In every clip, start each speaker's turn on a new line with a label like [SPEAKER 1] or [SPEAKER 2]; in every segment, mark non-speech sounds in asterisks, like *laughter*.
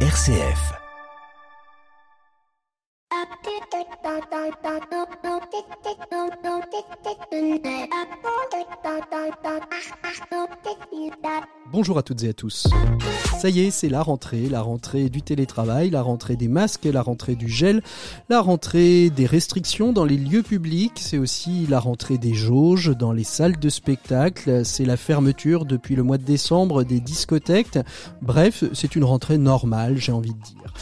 [SPEAKER 1] RCF. Bonjour à toutes et à tous. Ça y est, c'est la rentrée, la rentrée du télétravail, la rentrée des masques, la rentrée du gel, la rentrée des restrictions dans les lieux publics, c'est aussi la rentrée des jauges dans les salles de spectacle, c'est la fermeture depuis le mois de décembre des discothèques. Bref, c'est une rentrée normale, j'ai envie de dire.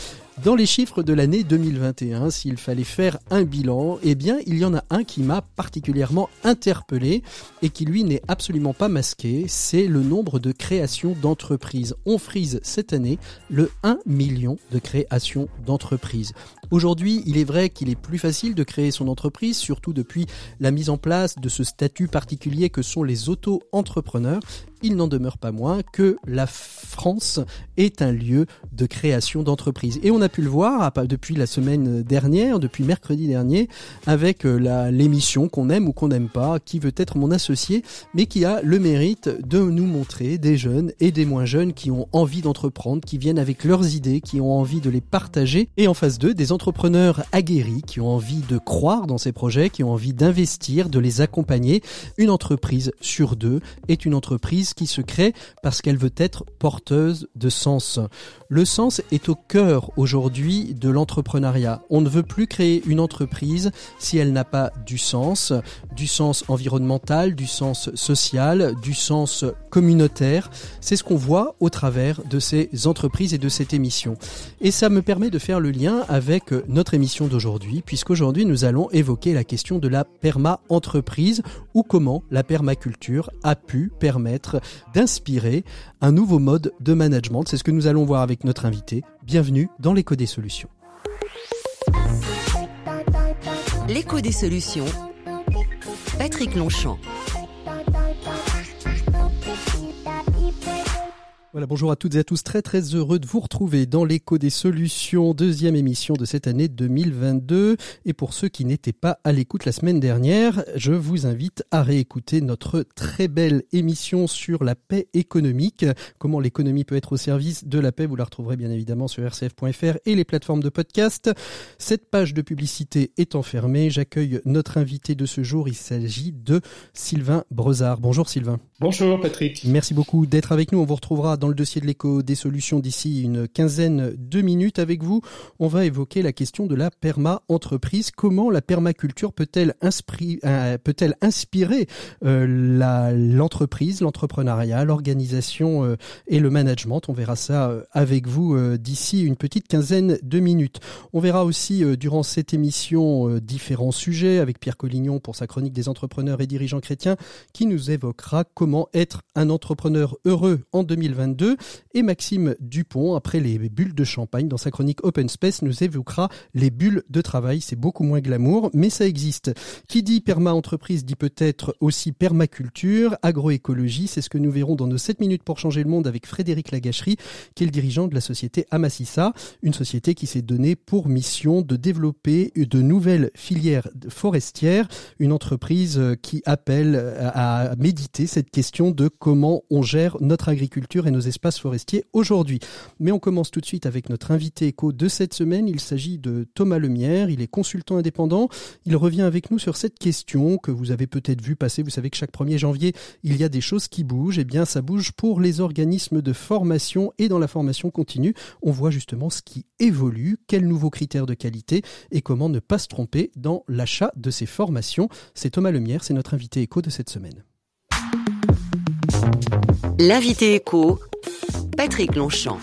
[SPEAKER 1] Dans les chiffres de l'année 2021, s'il fallait faire un bilan, eh bien, il y en a un qui m'a particulièrement interpellé et qui lui n'est absolument pas masqué, c'est le nombre de créations d'entreprises. On frise cette année le 1 million de créations d'entreprises. Aujourd'hui, il est vrai qu'il est plus facile de créer son entreprise, surtout depuis la mise en place de ce statut particulier que sont les auto-entrepreneurs. Il n'en demeure pas moins que la France est un lieu de création d'entreprises. Et on a pu le voir depuis la semaine dernière, depuis mercredi dernier, avec euh, l'émission qu'on aime ou qu'on n'aime pas, qui veut être mon associé, mais qui a le mérite de nous montrer des jeunes et des moins jeunes qui ont envie d'entreprendre, qui viennent avec leurs idées, qui ont envie de les partager, et en face d'eux, des entrepreneurs aguerris qui ont envie de croire dans ces projets, qui ont envie d'investir, de les accompagner. Une entreprise sur deux est une entreprise qui se crée parce qu'elle veut être porteuse de sens. Le sens est au cœur aujourd'hui de l'entrepreneuriat. On ne veut plus créer une entreprise si elle n'a pas du sens, du sens environnemental, du sens social, du sens communautaire. C'est ce qu'on voit au travers de ces entreprises et de cette émission. Et ça me permet de faire le lien avec notre émission d'aujourd'hui, puisqu'aujourd'hui nous allons évoquer la question de la perma-entreprise ou comment la permaculture a pu permettre d'inspirer un nouveau mode de management. C'est ce que nous allons voir avec notre invité. Bienvenue dans l'écho des solutions.
[SPEAKER 2] L'écho des solutions. Patrick Longchamp.
[SPEAKER 1] Voilà, bonjour à toutes et à tous. Très très heureux de vous retrouver dans l'écho des solutions, deuxième émission de cette année 2022. Et pour ceux qui n'étaient pas à l'écoute la semaine dernière, je vous invite à réécouter notre très belle émission sur la paix économique. Comment l'économie peut être au service de la paix. Vous la retrouverez bien évidemment sur rcf.fr et les plateformes de podcast. Cette page de publicité est enfermée. J'accueille notre invité de ce jour. Il s'agit de Sylvain Brezard. Bonjour Sylvain.
[SPEAKER 3] Bonjour Patrick.
[SPEAKER 1] Merci beaucoup d'être avec nous. On vous retrouvera dans le dossier de l'écho des solutions d'ici une quinzaine de minutes avec vous. On va évoquer la question de la perma-entreprise. Comment la permaculture peut-elle euh, peut inspirer euh, l'entreprise, l'entrepreneuriat, l'organisation euh, et le management? On verra ça avec vous d'ici une petite quinzaine de minutes. On verra aussi durant cette émission différents sujets avec Pierre Collignon pour sa chronique des entrepreneurs et dirigeants chrétiens qui nous évoquera comment être un entrepreneur heureux en 2022 et Maxime Dupont, après les bulles de champagne, dans sa chronique Open Space, nous évoquera les bulles de travail. C'est beaucoup moins glamour, mais ça existe. Qui dit perma-entreprise dit peut-être aussi permaculture, agroécologie. C'est ce que nous verrons dans nos 7 minutes pour changer le monde avec Frédéric Lagacherie, qui est le dirigeant de la société Amassissa, une société qui s'est donnée pour mission de développer de nouvelles filières forestières, une entreprise qui appelle à méditer cette question de comment on gère notre agriculture et nos espaces forestiers aujourd'hui. Mais on commence tout de suite avec notre invité éco de cette semaine. Il s'agit de Thomas Lemierre. Il est consultant indépendant. Il revient avec nous sur cette question que vous avez peut-être vu passer. Vous savez que chaque 1er janvier, il y a des choses qui bougent. Eh bien, ça bouge pour les organismes de formation et dans la formation continue. On voit justement ce qui évolue, quels nouveaux critères de qualité et comment ne pas se tromper dans l'achat de ces formations? C'est Thomas Lemierre, c'est notre invité éco de cette semaine.
[SPEAKER 2] L'invité écho, Patrick Longchamp.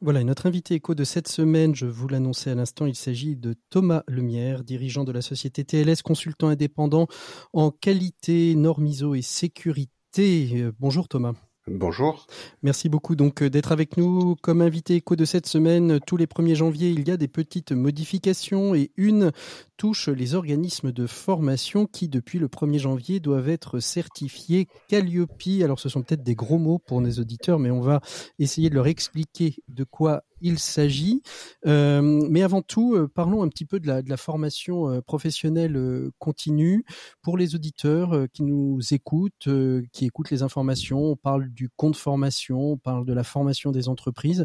[SPEAKER 1] Voilà, notre invité écho de cette semaine, je vous l'annonçais à l'instant, il s'agit de Thomas Lemierre, dirigeant de la société TLS, consultant indépendant en qualité, normes ISO et sécurité. Euh, bonjour Thomas.
[SPEAKER 3] Bonjour.
[SPEAKER 1] Merci beaucoup donc euh, d'être avec nous comme invité écho de cette semaine. Tous les 1er janvier, il y a des petites modifications et une touche les organismes de formation qui, depuis le 1er janvier, doivent être certifiés Calliope. Alors, ce sont peut-être des gros mots pour nos auditeurs, mais on va essayer de leur expliquer de quoi il s'agit. mais avant tout, parlons un petit peu de la, formation professionnelle continue pour les auditeurs qui nous écoutent, qui écoutent les informations. On parle du compte formation, on parle de la formation des entreprises.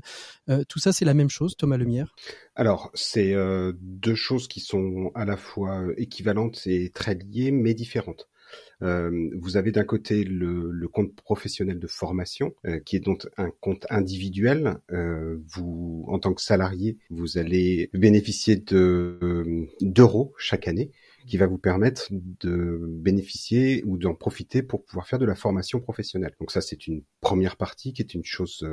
[SPEAKER 1] tout ça, c'est la même chose, Thomas Lemierre
[SPEAKER 3] Alors, c'est deux choses qui sont à la fois équivalentes et très liées, mais différentes. Euh, vous avez d'un côté le, compte professionnel de formation, euh, qui est donc un compte individuel. Euh, vous, en tant que salarié, vous allez bénéficier de d'euros chaque année qui va vous permettre de bénéficier ou d'en profiter pour pouvoir faire de la formation professionnelle. Donc ça, c'est une première partie qui est une chose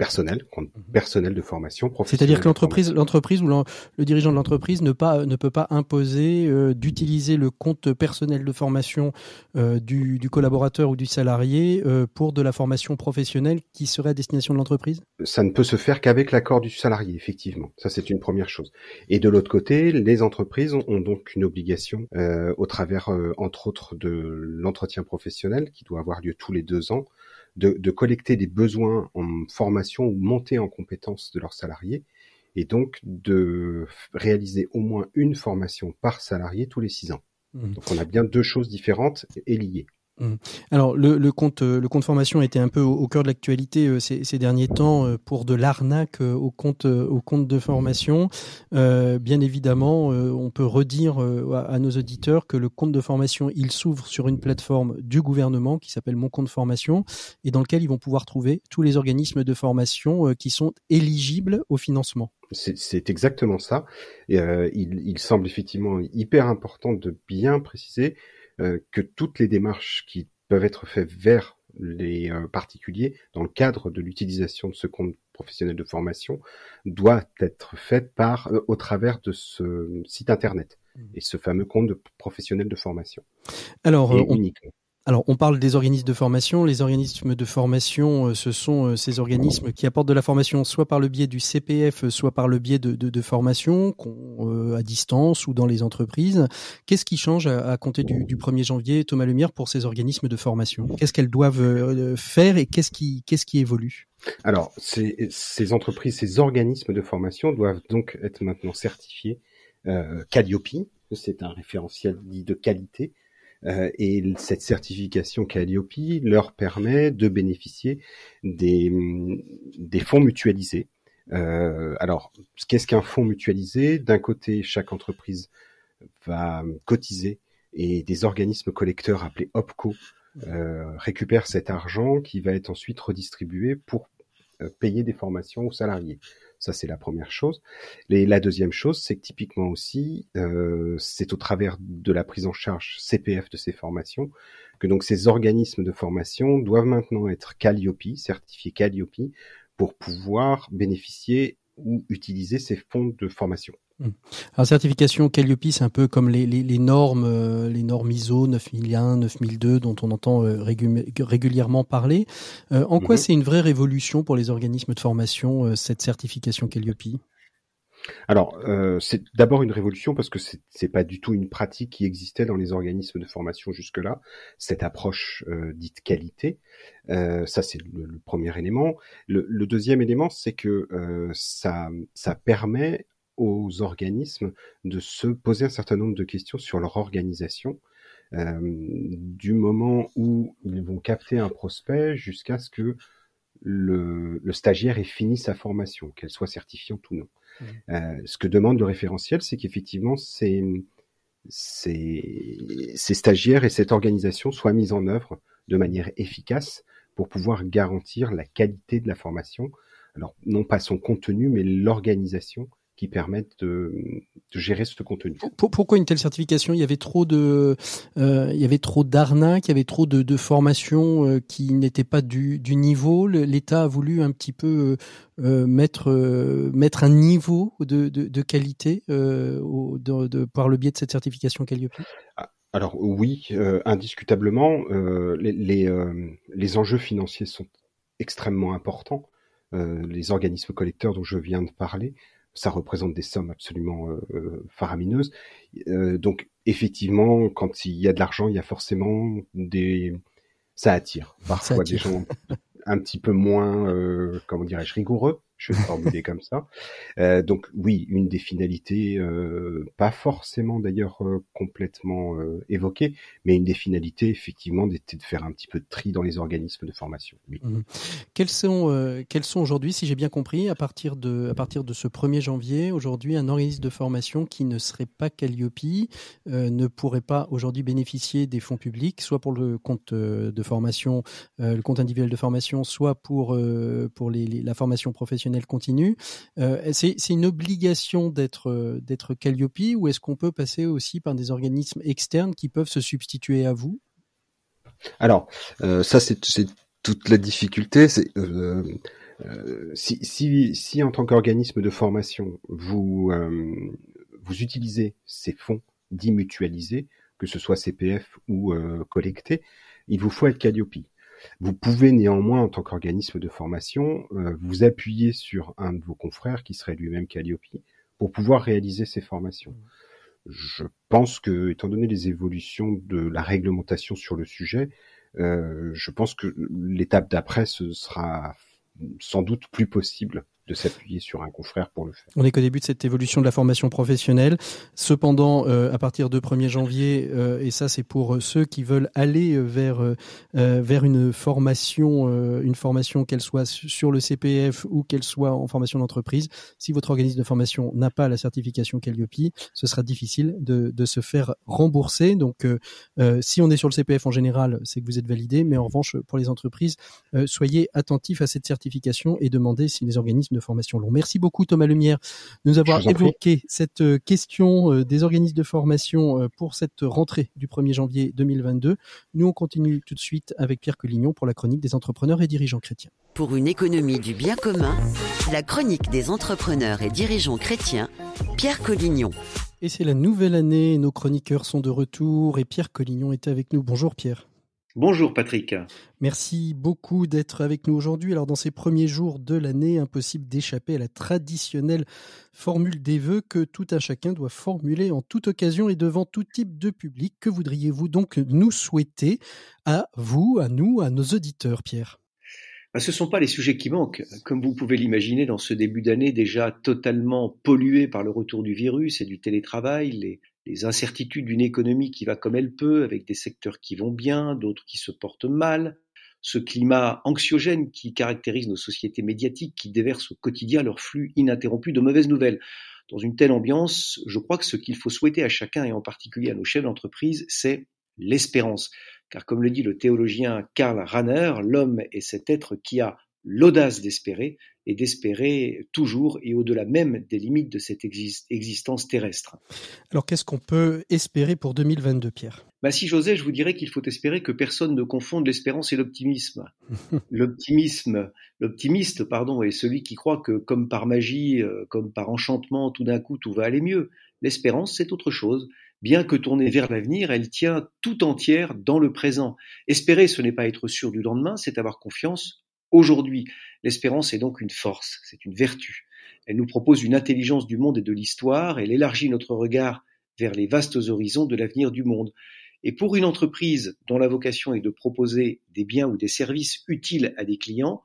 [SPEAKER 3] personnel, compte mhm. personnel de formation
[SPEAKER 1] C'est-à-dire que l'entreprise, l'entreprise ou le dirigeant de l'entreprise ne pas ne peut pas imposer euh, d'utiliser le compte personnel de formation euh, du, du, collaborateur ou du salarié euh, pour de la formation professionnelle qui serait à destination de l'entreprise?
[SPEAKER 3] Ça ne peut se faire qu'avec l'accord du salarié, effectivement. Ça c'est une première chose. Et de l'autre côté, les entreprises ont, ont donc une obligation au travers, entre autres, de l'entretien professionnel qui doit avoir lieu tous les deux ans de, collecter des besoins en formation ou monter en compétences de leurs salariés et donc de réaliser au moins une formation par salarié tous les six ans. Mmh. Donc on a bien deux choses différentes et liées.
[SPEAKER 1] Mmh. Alors le, le, compte euh, le compte formation était un peu au, cœur de l'actualité euh, ces, ces, derniers temps euh, pour de l'arnaque au compte au compte de formation. bien évidemment, on peut redire à, nos auditeurs que le compte de formation il s'ouvre sur une plateforme du gouvernement qui s'appelle Mon compte formation et dans lequel ils vont pouvoir trouver tous les organismes de formation qui sont éligibles au financement.
[SPEAKER 3] C'est exactement ça. Il, il semble effectivement hyper important de bien préciser euh, que toutes les démarches qui peuvent être faites vers les euh, particuliers dans le cadre de l'utilisation de ce compte professionnel de formation doivent être faites par euh, au travers de ce site internet mmh. et ce fameux compte de professionnel de formation.
[SPEAKER 1] Alors, uniquement. Alors, on parle des organismes de formation. Les organismes de formation, euh, ce sont euh, ces organismes qui apportent de la formation soit par le biais du CPF, soit par le biais de, de, formation euh, à distance ou dans les entreprises. Qu'est-ce qui change à, compter du, du, 1er janvier, Thomas Lumière, pour ces organismes de formation? Qu'est-ce qu'elles doivent faire et qu'est-ce qui, qu'est-ce qui évolue?
[SPEAKER 3] Alors, ces, ces, entreprises, ces organismes de formation doivent donc être maintenant certifiés euh, Calliope. C'est un référentiel dit de qualité euh, et cette certification Calliope leur permet de bénéficier des, des fonds mutualisés. Euh, alors, qu'est-ce qu'un fonds mutualisé? D'un côté, chaque entreprise va cotiser et des organismes collecteurs appelés OPCO euh, récupèrent cet argent qui va être ensuite redistribué pour payer des formations aux salariés. Ça, c'est la première chose. Et la deuxième chose, c'est que typiquement aussi, euh, c'est au travers de la prise en charge CPF de ces formations que donc ces organismes de formation doivent maintenant être Calliope, certifiés Calliope, pour pouvoir bénéficier ou utiliser ces fonds de formation.
[SPEAKER 1] Hmm. Alors certification Calliope, c'est un peu comme les, les, les normes, euh, les normes ISO 9001, 9002 dont on entend euh, régulièrement parler. Euh, en quoi mhm. c'est une vraie révolution pour les organismes de formation cette certification Calliope?
[SPEAKER 3] Alors, c'est d'abord une révolution parce que c'est pas du tout une pratique qui existait dans les organismes de formation jusque-là. Cette approche dite qualité, ça c'est le, premier élément. Le, le deuxième élément, c'est que ça, ça permet aux organismes de se poser un certain nombre de questions sur leur organisation, euh, du moment où ils vont capter un prospect jusqu'à ce que le, stagiaire ait fini sa formation, qu'elle soit certifiante ou non. Mmh. Euh, ce que demande le référentiel, c'est qu'effectivement, ces, ces, ces stagiaires et cette organisation soient mis en œuvre de manière efficace pour pouvoir garantir la qualité de la formation. Alors, non pas son contenu, mais l'organisation qui permettent de, gérer ce contenu.
[SPEAKER 1] Pourquoi une telle certification? Il y avait trop de, euh, il y avait trop d'arnaques, il y avait trop de, de formations euh, qui n'étaient pas du, du niveau. L'État a voulu un petit peu euh, mettre mettre un niveau de, de, de qualité au, de, par le biais de cette certification Calliope.
[SPEAKER 3] Ah, alors oui, indiscutablement, les les, les enjeux financiers sont extrêmement importants. les organismes collecteurs dont je viens de parler ça représente des sommes absolument euh, euh, faramineuses. Euh, donc effectivement, quand il y a de l'argent, il y a forcément des, ça attire. Parfois des gens un petit peu moins, comment dirais-je, rigoureux, je vais formuler comme ça. Euh, donc oui, une des finalités, euh, pas forcément d'ailleurs euh, complètement évoquée, mais une des finalités effectivement d'être de faire un petit peu de tri dans les organismes de formation. Oui.
[SPEAKER 1] Mhm. Quels sont, quels sont aujourd'hui, si j'ai bien compris, à partir de, à partir de ce 1er janvier, aujourd'hui, un organisme de formation qui ne serait pas Calliope ne pourrait pas aujourd'hui bénéficier des fonds publics, soit pour le compte de formation, le compte individuel de formation, soit pour, pour la formation professionnelle continue. Euh, c'est une obligation d'être euh, d'être Calliope ou est-ce qu'on peut passer aussi par des organismes externes qui peuvent se substituer à vous?
[SPEAKER 3] Alors, euh, ça c'est toute la difficulté. Si, si, en tant qu'organisme de formation, vous, vous utilisez ces fonds dits mutualisés, que ce soit CPF ou collectés, il vous faut être Calliope. Vous pouvez néanmoins, en tant qu'organisme de formation, euh, vous appuyer sur un de vos confrères qui serait lui-même Calliope pour pouvoir réaliser ces formations. Je pense que, étant donné les évolutions de la réglementation sur le sujet, euh, je pense que l'étape d'après ce sera sans doute plus possible s'appuyer sur un confrère pour le faire.
[SPEAKER 1] On n'est qu'au début de cette évolution de la formation professionnelle. Cependant, euh, à partir de 1er janvier, euh, et ça c'est pour ceux qui veulent aller vers euh, vers une formation, euh, une formation qu'elle soit sur le CPF ou qu'elle soit en formation d'entreprise, si votre organisme de formation n'a pas la certification Calliope, ce sera difficile de, de se faire rembourser. Donc, euh, si on est sur le CPF en général, c'est que vous êtes validé, mais en revanche, pour les entreprises, soyez attentifs à cette certification et demandez si les organismes de formation long. Merci beaucoup Thomas Lumière de nous avoir évoqué prie. cette euh, question euh, des organismes de formation euh, pour cette rentrée du 1er janvier 2022. Nous on continue tout de suite avec Pierre Collignon pour la chronique des entrepreneurs et dirigeants chrétiens.
[SPEAKER 2] Pour une économie du bien commun, la chronique des entrepreneurs et dirigeants chrétiens, Pierre Collignon.
[SPEAKER 1] Et c'est la nouvelle année, nos chroniqueurs sont de retour et Pierre Collignon est avec nous. Bonjour Pierre.
[SPEAKER 4] Bonjour Patrick.
[SPEAKER 1] Merci beaucoup d'être avec nous aujourd'hui. Alors dans ces premiers jours de l'année, impossible d'échapper à la traditionnelle formule des vœux que tout un chacun doit formuler en toute occasion et devant tout type de public. Que voudriez-vous donc nous souhaiter à vous, à nous, à nos auditeurs, Pierre?
[SPEAKER 4] Ben, ce ne sont pas les sujets qui manquent. Comme vous pouvez l'imaginer, dans ce début d'année déjà totalement pollué par le retour du virus et du télétravail, les, les incertitudes d'une économie qui va comme elle peut, avec des secteurs qui vont bien, d'autres qui se portent mal, ce climat anxiogène qui caractérise nos sociétés médiatiques qui déversent au quotidien leur flux ininterrompu de mauvaises nouvelles. Dans une telle ambiance, je crois que ce qu'il faut souhaiter à chacun, et en particulier à nos chefs d'entreprise, c'est l'espérance. Car comme le dit le théologien Karl Rahner, l'homme est cet être qui a l'audace d'espérer et d'espérer toujours et au-delà même des limites de cette exist existence terrestre.
[SPEAKER 1] Alors qu'est-ce qu'on peut espérer pour 2022, Pierre?
[SPEAKER 4] Bah, Si j'osais, je vous dirais qu'il faut espérer que personne ne confonde l'espérance et l'optimisme. *laughs* L'optimisme, l'optimiste, pardon, est celui qui croit que comme par magie, euh, comme par enchantement, tout d'un coup tout va aller mieux. L'espérance, c'est autre chose. Bien que tournée vers l'avenir, elle tient tout entière dans le présent. Espérer, ce n'est pas être sûr du lendemain, c'est avoir confiance aujourd'hui. L'espérance est donc une force, c'est une vertu. Elle nous propose une intelligence du monde et de l'histoire, elle élargit notre regard vers les vastes horizons de l'avenir du monde. Et pour une entreprise dont la vocation est de proposer des biens ou des services utiles à des clients,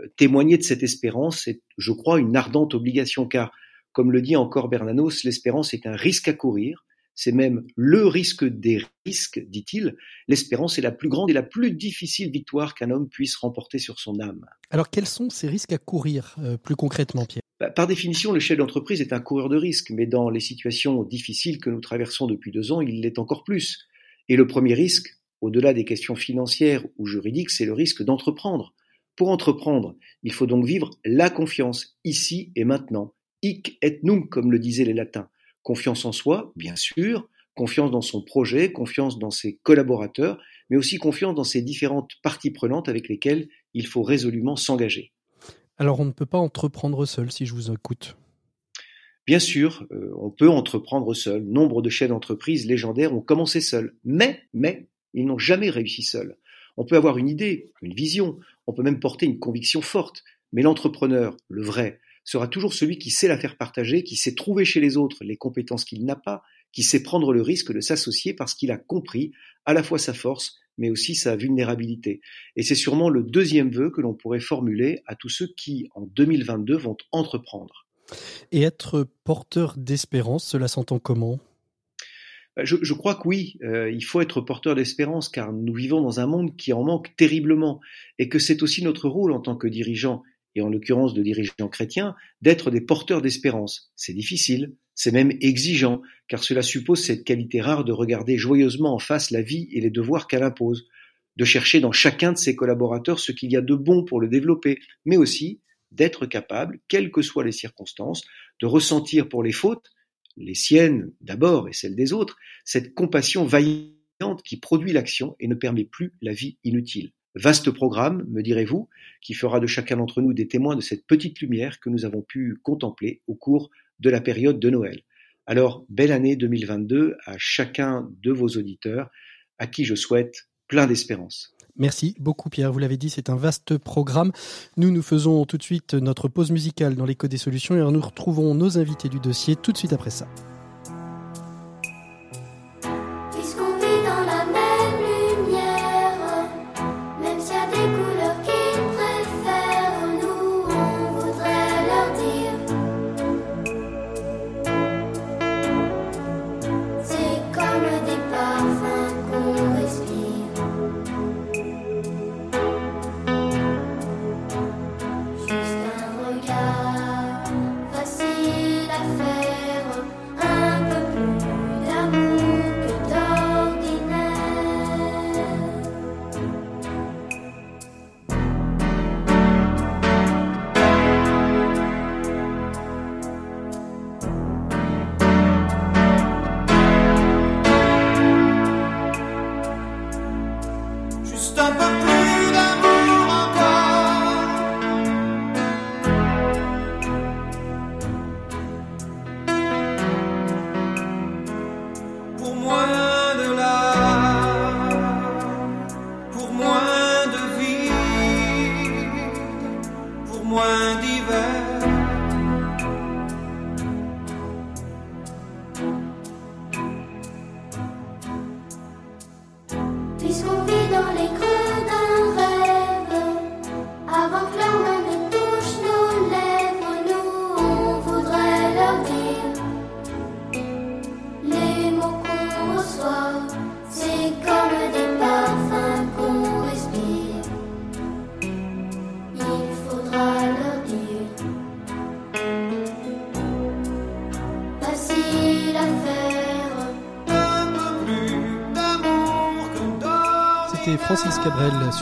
[SPEAKER 4] euh, témoigner de cette espérance est, je crois, une ardente obligation, car, comme le dit encore Bernanos, l'espérance est un risque à courir, c'est même le risque des risques, dit-il. L'espérance est la plus grande et la plus difficile victoire qu'un homme puisse remporter sur son âme.
[SPEAKER 1] Alors quels sont ces risques à courir euh, plus concrètement, Pierre?
[SPEAKER 4] Bah, Par définition, le chef d'entreprise est un coureur de risques, mais dans les situations difficiles que nous traversons depuis deux ans, il l'est encore plus. Et le premier risque, au-delà des questions financières ou juridiques, c'est le risque d'entreprendre. Pour entreprendre, il faut donc vivre la confiance, ici et maintenant. Hic et nunc, comme le disaient les latins. Confiance en soi, bien sûr, confiance dans son projet, confiance dans ses collaborateurs, mais aussi confiance dans ses différentes parties prenantes avec lesquelles il faut résolument s'engager.
[SPEAKER 1] Alors on ne peut pas entreprendre seul si je vous écoute.
[SPEAKER 4] Bien sûr, euh, on peut entreprendre seul. Nombre de chefs d'entreprise légendaires ont commencé seuls, mais, mais, ils n'ont jamais réussi seuls. On peut avoir une idée, une vision, on peut même porter une conviction forte, mais l'entrepreneur, le vrai, sera toujours celui qui sait la faire partager, qui sait trouver chez les autres les compétences qu'il n'a pas, qui sait prendre le risque de s'associer parce qu'il a compris à la fois sa force, mais aussi sa vulnérabilité. Et c'est sûrement le deuxième vœu que l'on pourrait formuler à tous ceux qui, en 2022, vont entreprendre.
[SPEAKER 1] Et être porteur d'espérance, cela s'entend comment?
[SPEAKER 4] Bah, je, crois que oui, euh, il faut être porteur d'espérance car nous vivons dans un monde qui en manque terriblement et que c'est aussi notre rôle en tant que dirigeant, et en l'occurrence de dirigeants chrétiens, d'être des porteurs d'espérance. C'est difficile, c'est même exigeant, car cela suppose cette qualité rare de regarder joyeusement en face la vie et les devoirs qu'elle impose, de chercher dans chacun de ses collaborateurs ce qu'il y a de bon pour le développer, mais aussi d'être capable, quelles que soient les circonstances, de ressentir pour les fautes, les siennes d'abord et celles des autres, cette compassion vaillante qui produit l'action et ne permet plus la vie inutile. Vaste programme, me direz-vous, qui fera de chacun d'entre nous des témoins de cette petite lumière que nous avons pu contempler au cours de la période de Noël. Alors, belle année 2022 à chacun de vos auditeurs, à qui je souhaite plein d'espérance.
[SPEAKER 1] Merci beaucoup Pierre, vous l'avez dit, c'est un vaste programme. Nous, nous faisons tout de suite notre pause musicale dans l'écho des solutions et nous retrouvons nos invités du dossier tout de suite après ça.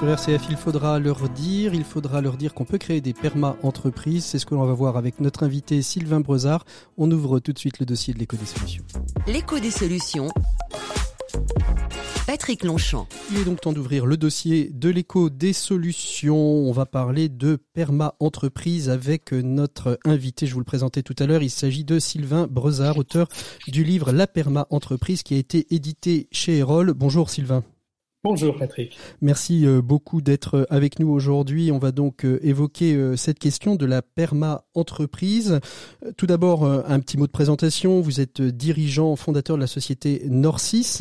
[SPEAKER 1] Sur RCF. Il faudra leur dire, il faudra leur dire qu'on peut créer des perma-entreprises. C'est ce que l'on va voir avec notre invité Sylvain Brezard. On ouvre tout de suite le dossier de l'éco des solutions.
[SPEAKER 2] L'écho des solutions. Patrick Longchamp.
[SPEAKER 1] Il est donc temps d'ouvrir le dossier de l'écho des solutions. On va parler de perma-entreprise avec notre invité. Je vous le présentais tout à l'heure. Il s'agit de Sylvain Brezard, auteur du livre La perma-entreprise qui a été édité chez Erol. Bonjour Sylvain.
[SPEAKER 5] Bonjour Patrick.
[SPEAKER 1] Merci euh, beaucoup d'être euh, avec nous aujourd'hui. On va donc euh, évoquer cette question de la perma-entreprise. Tout d'abord, un petit mot de présentation. Vous êtes dirigeant, fondateur de la société Norcis,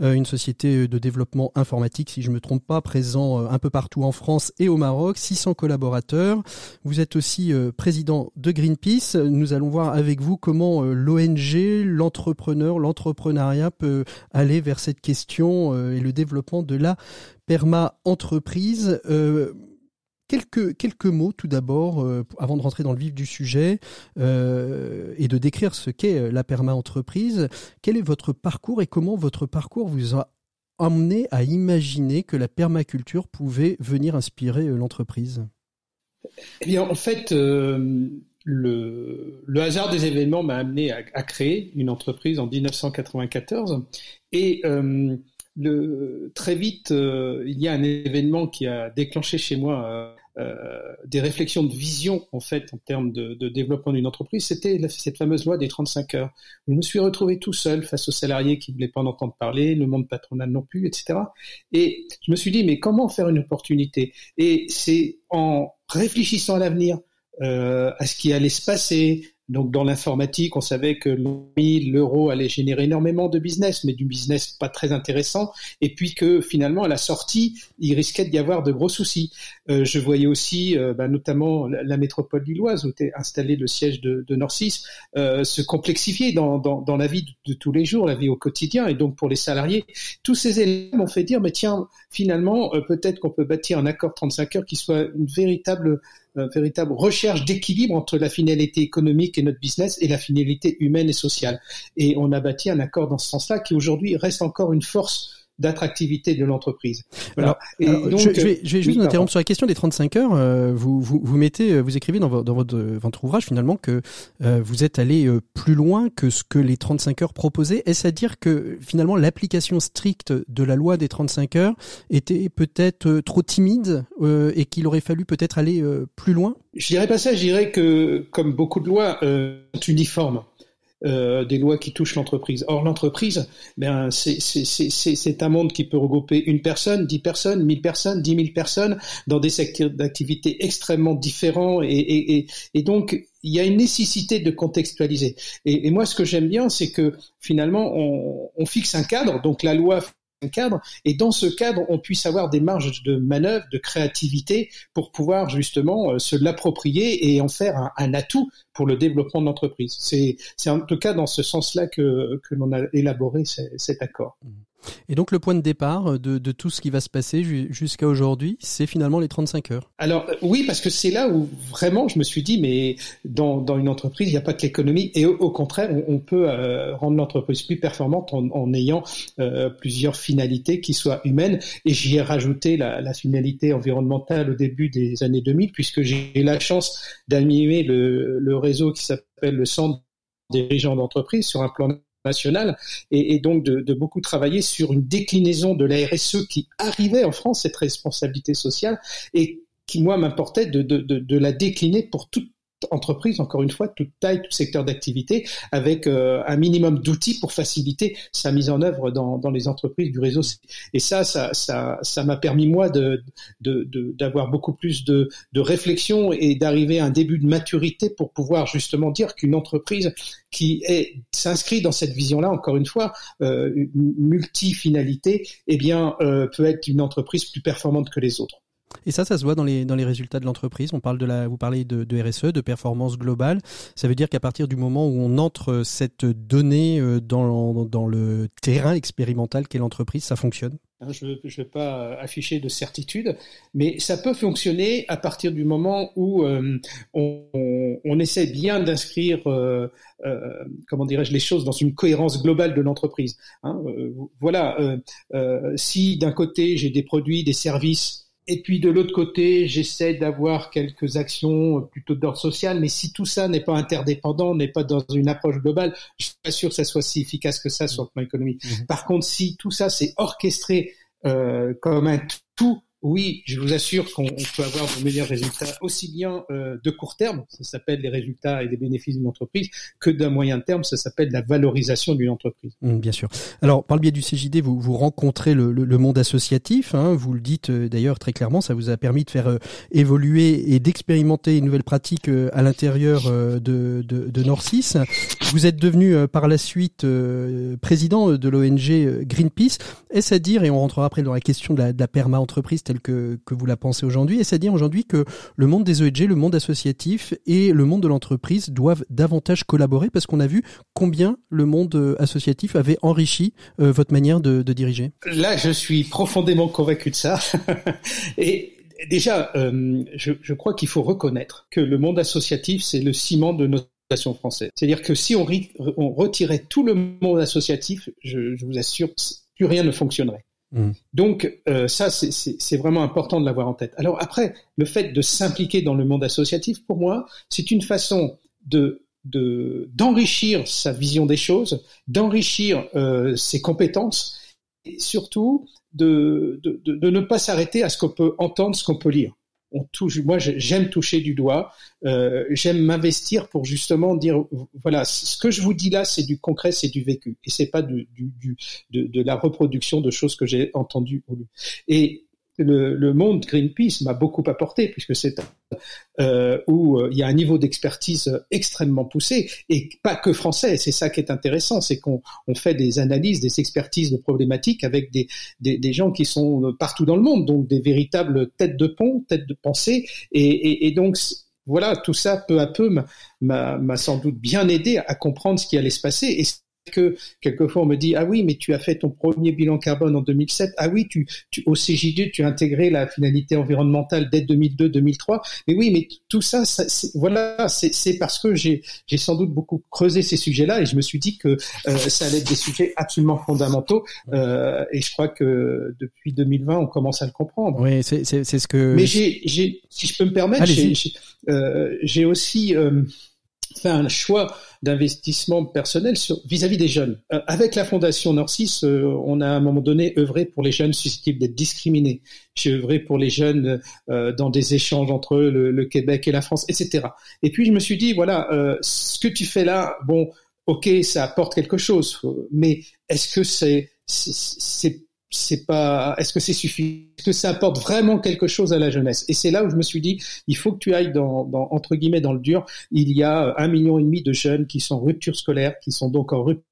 [SPEAKER 1] une société de développement informatique, si je ne me trompe pas, présent un peu partout en France et au Maroc, 600 collaborateurs. Vous êtes aussi président de Greenpeace. Nous allons voir avec vous comment l'ONG, l'entrepreneur, l'entrepreneuriat peut aller vers cette question et le développement de la perma-entreprise. Euh, quelques, quelques mots tout d'abord, euh, avant de rentrer dans le vif du sujet euh, et de décrire ce qu'est la perma-entreprise. Quel est votre parcours et comment votre parcours vous a amené à imaginer que la permaculture pouvait venir inspirer l'entreprise?
[SPEAKER 5] Eh bien, en fait, le, le, hasard des événements m'a amené à, créer une entreprise en 1994 et le, très vite, euh, il y a un événement qui a déclenché chez moi euh, euh, des réflexions de vision en fait en termes de, de développement d'une entreprise. C'était cette fameuse loi des 35 heures. Je me suis retrouvé tout seul face aux salariés qui ne voulaient pas en entendre parler, le monde patronal non plus, etc. Et je me suis dit mais comment faire une opportunité? Et c'est en réfléchissant à l'avenir, euh, à ce qui allait se passer, Donc dans l'informatique, on savait que l'euro allait générer énormément de business, mais du business pas très intéressant, et puis que finalement à la sortie, il risquait d'y avoir de gros soucis. Euh, je voyais aussi, euh, bah, notamment la, métropole lilloise où était installé le siège de, de Norcis, euh, se complexifier dans, dans, dans, la vie de, de, tous les jours, la vie au quotidien, et donc pour les salariés, tous ces éléments m'ont fait dire, mais tiens, finalement, euh, peut-être qu'on peut bâtir un accord 35 heures qui soit une véritable une véritable recherche d'équilibre entre la finalité économique et notre business et la finalité humaine et sociale. Et on a bâti un accord dans ce sens-là qui aujourd'hui reste encore une force d'attractivité de l'entreprise.
[SPEAKER 1] Voilà. donc, je, vais, je vais juste interrompre sur la question des 35 heures. Euh, vous, vous, vous mettez, euh, vous écrivez dans, votre, dans votre, votre ouvrage finalement que euh, vous êtes allé plus loin que ce que les 35 heures proposaient. Est-ce à dire que finalement l'application stricte de la loi des 35 heures était peut-être trop timide et qu'il aurait fallu peut-être aller plus loin?
[SPEAKER 5] Je dirais pas ça. Je dirais que comme beaucoup de lois sont uniformes. Euh, des lois qui touchent l'entreprise. Or, l'entreprise, ben, c'est un monde qui peut regrouper une personne, dix personnes, mille personnes, dix mille personnes dans des secteurs d'activité extrêmement différents et, donc il y a une nécessité de contextualiser. Et, moi, ce que j'aime bien, c'est que finalement, on, on, fixe un cadre. Donc, la loi et dans ce cadre on puisse avoir des marges de manœuvre de créativité pour pouvoir justement euh, se l'approprier et en faire un, atout pour le développement de l'entreprise. C'est en tout cas dans ce sens-là que que l'on a élaboré cet accord. Mmh.
[SPEAKER 1] Et donc le point de départ euh, de, de tout ce qui va se passer jusqu'à aujourd'hui, c'est finalement les 35 heures.
[SPEAKER 5] Alors euh, oui, parce que c'est là où vraiment je me suis dit, mais dans, dans une entreprise, il n'y a pas que l'économie, et au, contraire, on, peut euh, rendre l'entreprise plus performante en, en ayant plusieurs finalités qui soient humaines. Et j'y ai rajouté la, la, finalité environnementale au début des années 2000, puisque j'ai la chance d'animer le, le réseau qui s'appelle le Centre dirigeants d'entreprise sur un plan et, donc de, beaucoup travailler sur une déclinaison de la RSE qui arrivait en France, cette responsabilité sociale, et qui, moi, m'importait de, la décliner pour toute entreprise, encore une fois, toute taille, tout secteur d'activité, avec euh, un minimum d'outils pour faciliter sa mise en œuvre dans, dans, les entreprises du réseau. Et ça, ça, ça, ça m'a permis moi de d'avoir beaucoup plus de, de réflexion et d'arriver à un début de maturité pour pouvoir justement dire qu'une entreprise qui s'inscrit dans cette vision-là, encore une fois, euh, multi-finalité, eh bien, euh, peut être une entreprise plus performante que les autres.
[SPEAKER 1] Et ça, ça se voit dans les, dans les résultats de l'entreprise. On parle de la, vous parlez de, RSE, de performance globale. Ça veut dire qu'à partir du moment où on entre cette donnée euh, dans, dans le terrain expérimental qu'est l'entreprise, ça fonctionne?
[SPEAKER 5] Hein, je ne vais pas afficher de certitude, mais ça peut fonctionner à partir du moment où euh, on, essaie bien d'inscrire, euh, euh, comment dirais-je, les choses dans une cohérence globale de l'entreprise. Hein, euh, voilà, si d'un côté j'ai des produits, des services et puis de l'autre côté, j'essaie d'avoir quelques actions plutôt d'ordre social, mais si tout ça n'est pas interdépendant, n'est pas dans une approche globale, je suis pas sûr que ça soit si efficace que ça sur le plan économique. Mmh. Par contre, si tout ça c'est orchestré euh, comme un tout oui, je vous assure qu'on peut avoir de meilleurs résultats aussi bien euh, de court terme, ça s'appelle les résultats et les bénéfices d'une entreprise, que d'un moyen terme, ça s'appelle la valorisation d'une entreprise.
[SPEAKER 1] Mmh, bien sûr. Alors, par le biais du CJD, vous, rencontrez le, monde associatif, hein, vous le dites euh, d'ailleurs très clairement, ça vous a permis de faire euh, évoluer et d'expérimenter une nouvelle pratique à l'intérieur de, de, de Norcis. Vous êtes devenu par la suite président de l'ONG Greenpeace. Est-ce à dire, et on rentrera après dans la question de la, de la perma-entreprise que, vous la pensez aujourd'hui, est-ce à dire aujourd'hui que le monde des OEG, le monde associatif et le monde de l'entreprise doivent davantage collaborer parce qu'on a vu combien le monde euh, associatif avait enrichi euh, votre manière de, diriger
[SPEAKER 5] Là, je suis profondément convaincu de ça. *laughs* et déjà, euh, je, crois qu'il faut reconnaître que le monde associatif, c'est le ciment de notre nation française. C'est-à-dire que si on, retirait tout le monde associatif, je vous assure, plus rien ne fonctionnerait. Mm. Donc euh, ça, c'est vraiment important de l'avoir en tête. Alors après, le fait de s'impliquer dans le monde associatif, pour moi, c'est une façon de d'enrichir sa vision des choses, d'enrichir euh, ses compétences, et surtout de ne pas s'arrêter à ce qu'on peut entendre, ce qu'on peut lire on touche. Moi, j'aime toucher du doigt. Euh, j'aime m'investir pour justement dire voilà, ce que je vous dis là, c'est du concret, c'est du vécu, et c'est pas du, de, la reproduction de choses que j'ai entendues le, monde Greenpeace m'a beaucoup apporté puisque c'est euh, où euh, il y a un niveau d'expertise extrêmement poussé et pas que français. C'est ça qui est intéressant, c'est qu'on on fait des analyses, des expertises de problématiques avec des, des, gens qui sont partout dans le monde, donc des véritables têtes de pont, têtes de pensée, et, et, et donc voilà, tout ça peu à peu m'a sans doute bien aidé à comprendre ce qui allait se passer. Que quelquefois on me dit ah oui mais tu as fait ton premier bilan carbone en 2007 ah oui tu, tu au CJ2 tu as intégré la finalité environnementale dès 2002 2003 mais oui mais tout ça, ça voilà c'est parce que j'ai j'ai sans doute beaucoup creusé ces sujets là et je me suis dit que euh, ça allait être des sujets absolument fondamentaux euh, et je crois que depuis 2020 on commence à le comprendre.
[SPEAKER 1] Oui c'est c'est ce que
[SPEAKER 5] mais j'ai j'ai si je peux me permettre j'ai euh, aussi fait un choix d'investissement personnel vis-à-vis des jeunes. Euh, avec la fondation Norcis, euh, on a à un moment donné œuvré pour les jeunes susceptibles d'être discriminés. J'ai œuvré pour les jeunes euh, dans des échanges entre le, le, Québec et la France, etc. Et puis je me suis dit, voilà, ce que tu fais là, bon, ok, ça apporte quelque chose, mais est-ce que c'est c'est c'est pas est-ce que c'est suffisant? Est-ce que ça apporte vraiment quelque chose à la jeunesse? Et c'est là où je me suis dit il faut que tu ailles dans, dans, entre guillemets dans le dur. Il y a un million et demi de jeunes qui sont en rupture scolaire qui sont donc en rupture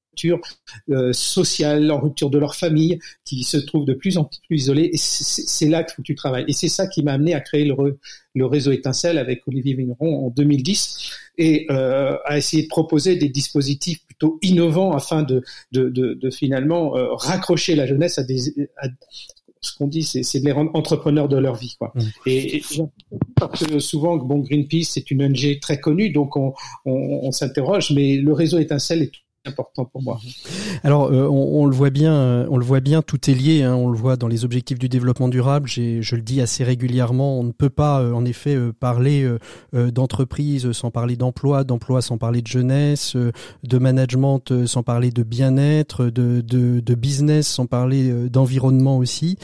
[SPEAKER 5] euh, sociale, en rupture de leur famille, qui se trouvent de plus en plus isolés. Et c'est là que tu travailles. Et c'est ça qui m'a amené à créer le, le, réseau Étincelle avec Olivier Vigneron en 2010 et euh, à essayer de proposer des dispositifs plutôt innovants afin de, de, de, de finalement euh, raccrocher la jeunesse à des à, ce qu'on dit, c'est de les rendre entrepreneurs de leur vie. Quoi. Mmh. Et, et parce que souvent, bon, Greenpeace, c'est une ONG très connue, donc on, on, on s'interroge, mais le réseau Étincelle est important pour moi.
[SPEAKER 1] Alors, euh, on, le voit bien, euh, on le voit bien, tout est lié. Hein, on le voit dans les objectifs du développement durable. Je le dis assez régulièrement. On ne peut pas, euh, en effet, parler d'entreprise sans parler d'emploi, d'emploi sans parler de jeunesse, de management sans parler de bien-être, de, de, de, business sans parler d'environnement aussi.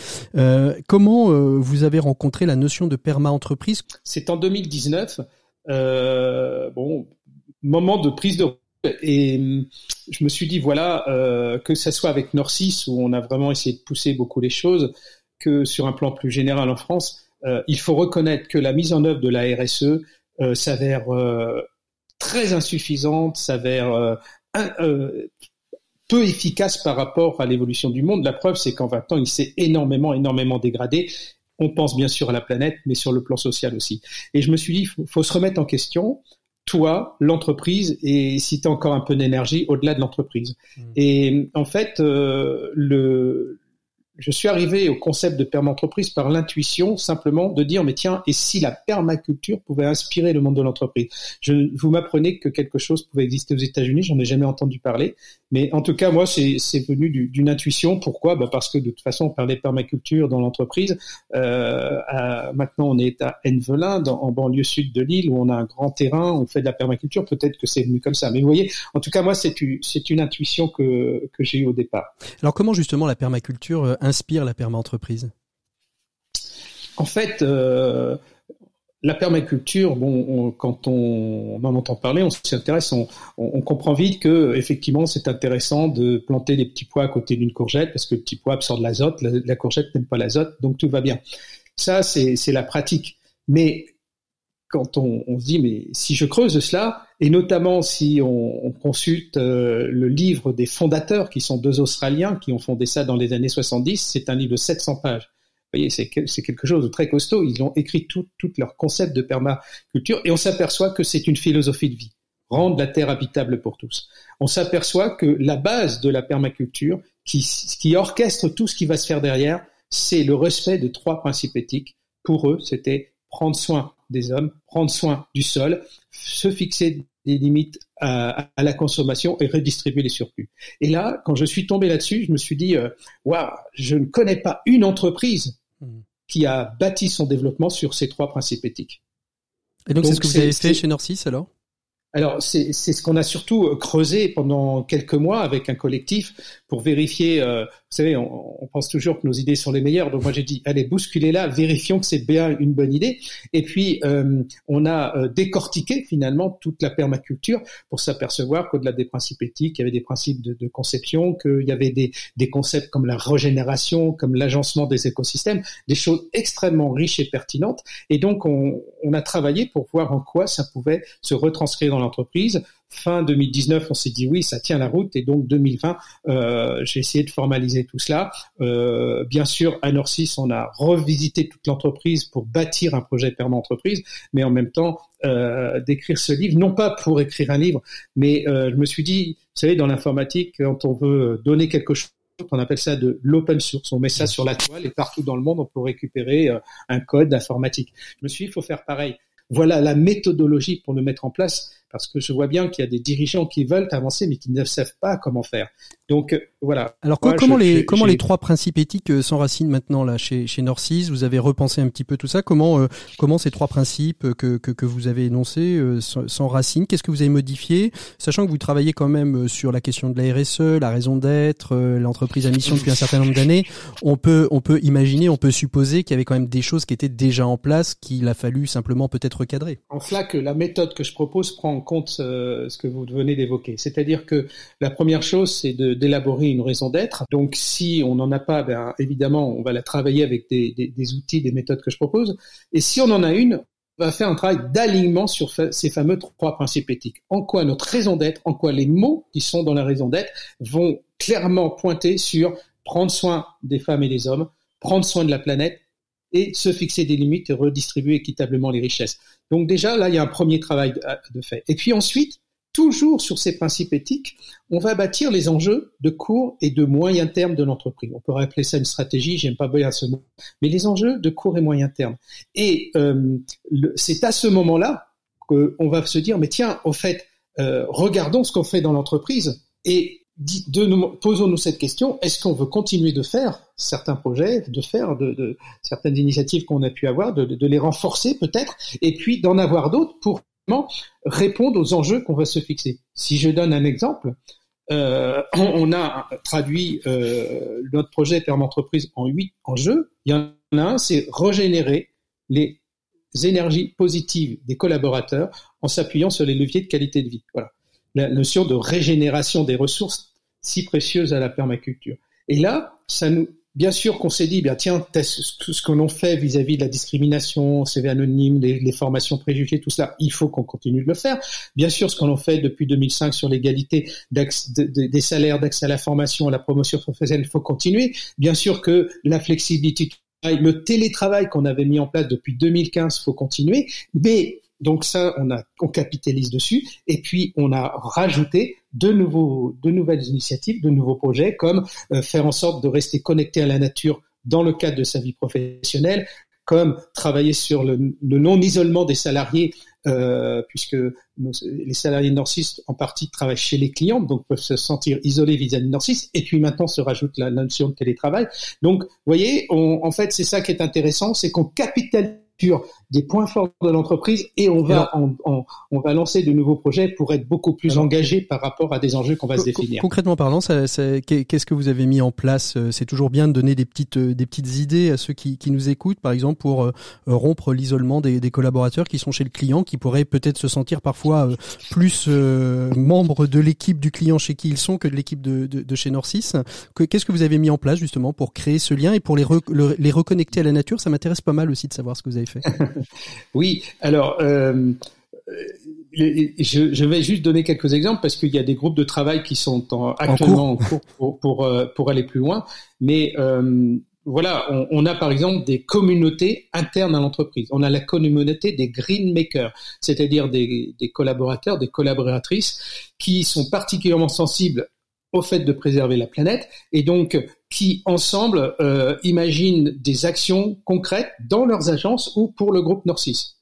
[SPEAKER 1] comment vous avez rencontré la notion de perma-entreprise?
[SPEAKER 5] C'est en 2019. bon, moment de prise de et hum, je me suis dit, voilà, euh, que ce soit avec Norcis, où on a vraiment essayé de pousser beaucoup les choses, que sur un plan plus général en France, euh, il faut reconnaître que la mise en œuvre de la RSE euh, s'avère très insuffisante, s'avère peu efficace par rapport à l'évolution du monde. La preuve, c'est qu'en 20 ans, il s'est énormément, énormément dégradé. On pense bien sûr à la planète, mais sur le plan social aussi. Et je me suis dit, il faut, faut, se remettre en question toi, l'entreprise, et si tu as encore un peu d'énergie au-delà de l'entreprise. Mmh. Et en fait, euh, le, je suis arrivé au concept de perma-entreprise par l'intuition simplement de dire mais tiens et si la permaculture pouvait inspirer le monde de l'entreprise? Je vous m'apprenez que quelque chose pouvait exister aux États-Unis j'en ai jamais entendu parler mais en tout cas moi c'est venu d'une intuition. Pourquoi? Bah parce que de toute façon on parlait permaculture dans l'entreprise. Euh, maintenant on est à Envelin en banlieue sud de l'île où on a un grand terrain on fait de la permaculture. Peut-être que c'est venu comme ça. Mais vous voyez en tout cas moi c'est une intuition que j'ai eu au départ.
[SPEAKER 1] Alors comment justement la permaculture euh, inspire la perma-entreprise
[SPEAKER 5] En fait, euh, la permaculture, bon, quand on, en entend parler, on s'intéresse, on, comprend vite que effectivement c'est intéressant de planter des petits pois à côté d'une courgette parce que le petit pois absorbe l'azote, la, courgette n'aime pas l'azote, donc tout va bien. Ça, c'est la pratique. Mais quand on, se dit, mais si je creuse cela, et notamment si on, consulte euh, le livre des fondateurs, qui sont deux Australiens, qui ont fondé ça dans les années 70, c'est un livre de 700 pages. Vous voyez, c'est quelque chose de très costaud. Ils ont écrit tout, tout leur concept de permaculture, et on s'aperçoit que c'est une philosophie de vie, rendre la terre habitable pour tous. On s'aperçoit que la base de la permaculture, qui, qui orchestre tout ce qui va se faire derrière, c'est le respect de trois principes éthiques. Pour eux, c'était prendre soin des hommes, prendre soin du sol, se fixer des limites à, la consommation et redistribuer les surplus. Et là, quand je suis tombé là-dessus, je me suis dit, euh, waouh, je ne connais pas une entreprise hmm. qui a bâti son développement sur ces trois principes éthiques.
[SPEAKER 1] Et donc, c'est ce que vous avez fait chez Norcis alors?
[SPEAKER 5] Alors, c'est ce qu'on a surtout creusé pendant quelques mois avec un collectif pour vérifier, euh, savez, on, pense toujours que nos idées sont les meilleures. Donc moi j'ai dit, allez, bousculez-la, vérifions que c'est bien une bonne idée. Et puis euh, on a euh, décortiqué finalement toute la permaculture pour s'apercevoir qu'au-delà des principes éthiques, il y avait des principes de, de conception, qu'il y avait des, concepts comme la régénération, comme l'agencement des écosystèmes, des choses extrêmement riches et pertinentes. Et donc on, on a travaillé pour voir en quoi ça pouvait se retranscrire dans l'entreprise fin 2019, on s'est dit oui, ça tient la route, et donc 2020, euh, j'ai essayé de formaliser tout cela. Euh, bien sûr, à Norcis, on a revisité toute l'entreprise pour bâtir un projet permanent entreprise, mais en même temps euh, d'écrire ce livre, non pas pour écrire un livre, mais euh, je me suis dit, vous savez, dans l'informatique, quand on veut donner quelque chose on appelle ça de l'open source. On met ça sur la toile et partout dans le monde, on peut récupérer euh, un code informatique. Je me suis dit, il faut faire pareil. Voilà la méthodologie pour le mettre en place parce que je vois bien qu'il y a des dirigeants qui veulent avancer mais qui ne savent pas comment faire. Donc euh, voilà.
[SPEAKER 1] Alors comment les comment les trois principes éthiques euh, s'enracinent maintenant là chez chez Norcis? Vous avez repensé un petit peu tout ça. Comment euh, comment ces trois principes que que, que vous avez énoncés s'enracinent? Qu'est-ce que vous avez modifié? Sachant que vous travaillez quand même sur la question de la RSE, la raison d'être, l'entreprise à mission depuis un certain nombre d'années. On peut on peut imaginer, on peut supposer qu'il y avait quand même des choses qui étaient déjà en place qu'il a fallu simplement peut-être recadrer.
[SPEAKER 5] En cela que la méthode que je propose prend compte euh, ce que vous venez d'évoquer. C'est-à-dire que la première chose, c'est d'élaborer une raison d'être. Donc, si on n'en a pas, ben, évidemment, on va la travailler avec des, outils, des méthodes que je propose. Et si on en a une, on va faire un travail d'alignement sur ces fameux trois principes éthiques. En quoi notre raison d'être, en quoi les mots qui sont dans la raison d'être vont clairement pointer sur prendre soin des femmes et des hommes, prendre soin de la planète et se fixer des limites et redistribuer équitablement les richesses. Donc déjà, là, il y a un premier travail de, fait. Et puis ensuite, toujours sur ces principes éthiques, on va bâtir les enjeux de court et de moyen terme de l'entreprise. On peut appeler ça une stratégie, j'aime pas bien ce mot, mais les enjeux de court et moyen terme. Et euh, c'est à ce moment-là qu'on va se dire, mais tiens, au fait, euh, regardons ce qu'on fait dans l'entreprise et posons-nous cette question est-ce qu'on veut continuer de faire certains projets, de faire certaines initiatives qu'on a pu avoir, de, les renforcer peut-être, et puis d'en avoir d'autres pour répondre aux enjeux qu'on va se fixer? Si je donne un exemple, euh, on, a traduit euh, notre projet Perme Entreprise en huit enjeux. Il y en a un, c'est régénérer les énergies positives des collaborateurs en s'appuyant sur les leviers de qualité de vie. Voilà la notion de régénération des ressources si précieuses à la permaculture. Et là, ça nous, bien sûr qu'on s'est dit, bien tiens, tout ce que l'on fait vis-à-vis de la discrimination, CV anonyme, les, formations préjugées, tout cela, il faut qu'on continue de le faire. Bien sûr, ce qu'on fait depuis 2005 sur l'égalité des salaires, d'accès à la formation, à la promotion professionnelle, il faut continuer. Bien sûr que la flexibilité le télétravail qu'on avait mis en place depuis 2015, faut continuer, mais donc ça, on a, on capitalise dessus. Et puis, on a rajouté de nouveaux, de nouvelles initiatives, de nouveaux projets, comme euh, faire en sorte de rester connecté à la nature dans le cadre de sa vie professionnelle, comme travailler sur le, non-isolement des salariés, euh, puisque les salariés norcistes en partie travaillent chez les clients, donc peuvent se sentir isolés vis-à-vis de Norcis. Et puis maintenant se rajoute la notion de télétravail. Donc, vous voyez, en fait, c'est ça qui est intéressant, c'est qu'on capitalise des points forts de l'entreprise et on va on, va lancer de nouveaux projets pour être beaucoup plus engagé par rapport à des enjeux qu'on va se définir.
[SPEAKER 1] Concrètement parlant, qu'est-ce que vous avez mis en place euh, C'est toujours bien de donner des petites euh, des petites idées à ceux qui, qui nous écoutent, par exemple pour euh, rompre l'isolement des, des, collaborateurs qui sont chez le client, qui pourraient peut-être se sentir parfois plus membres de l'équipe du client chez qui ils sont que de l'équipe de, de, de, chez Norcis. Qu'est-ce que vous avez mis en place justement pour créer ce lien et pour les, les reconnecter à la nature? Ça m'intéresse pas mal aussi de savoir ce que vous avez fait. *laughs*
[SPEAKER 5] oui, alors euh, je, je, vais juste donner quelques exemples parce qu'il y a des groupes de travail qui sont actuellement en cours, pour, pour, euh, pour, aller plus loin. Mais euh, voilà, on, on, a par exemple des communautés internes à l'entreprise. On a la communauté des green makers, c'est-à-dire des, des collaborateurs, des collaboratrices qui sont particulièrement sensibles au fait de préserver la planète et donc qui ensemble euh, imaginent des actions concrètes dans leurs agences ou pour le groupe Norcis.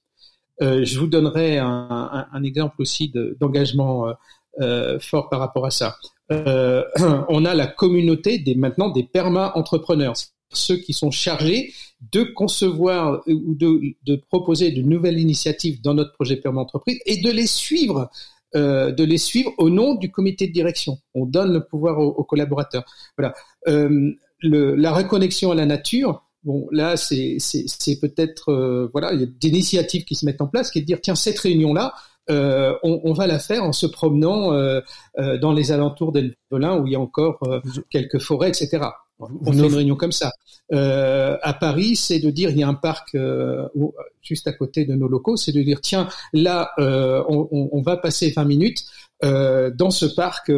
[SPEAKER 5] Euh, je vous donnerai un, exemple aussi d'engagement euh, fort par rapport à ça. *clears throat* On a la communauté des maintenant des perma-entrepreneurs, ceux qui sont chargés de concevoir ou de, de proposer de nouvelles initiatives dans notre projet perma entreprise et de les suivre de les suivre au nom du comité de direction. On donne le pouvoir aux, collaborateurs. Voilà. Le, la reconnexion à la nature, bon, là, c'est peut-être, voilà, il y a des initiatives qui se mettent en place, qui est de dire, tiens, cette réunion-là, euh, on, on, va la faire en se promenant euh, euh, dans les alentours d'Elvelin où il y a encore quelques forêts, etc. On fait une réunion comme ça. à Paris, c'est de dire il y a un parc juste à côté de nos locaux, c'est de dire tiens là on, on, va passer 20 minutes dans ce parc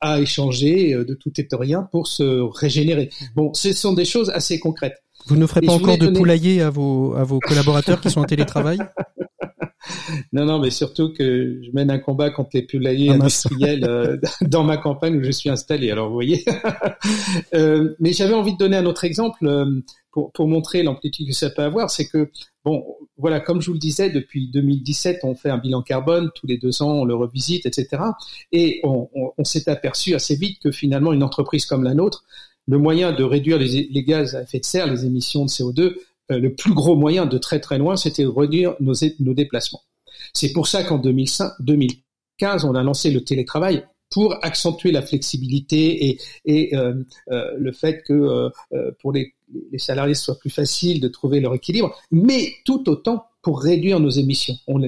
[SPEAKER 5] à échanger de tout et de rien pour se régénérer. Bon, ce sont des choses assez concrètes.
[SPEAKER 1] Vous ne ferez pas encore de poulailler à vos, à vos collaborateurs qui sont en télétravail? *laughs*
[SPEAKER 5] non, non, mais surtout que je mène un combat contre les poulaillers ah, industriels euh, *laughs* dans ma campagne où je suis installé. Alors, vous voyez. *laughs* euh, mais j'avais envie de donner un autre exemple euh, pour, pour montrer l'amplitude que ça peut avoir. C'est que, bon, voilà, comme je vous le disais, depuis 2017, on fait un bilan carbone. Tous les deux ans, on le revisite, etc. Et on, on, on s'est aperçu assez vite que finalement, une entreprise comme la nôtre, le moyen de réduire les, les, gaz à effet de serre, les émissions de CO2, euh, le plus gros moyen de très très loin, c'était de réduire nos, nos déplacements. C'est pour ça qu'en 2015, on a lancé le télétravail pour accentuer la flexibilité et, euh, euh, le fait que euh, pour les, les, salariés ce soit plus facile de trouver leur équilibre, mais tout autant pour réduire nos émissions. On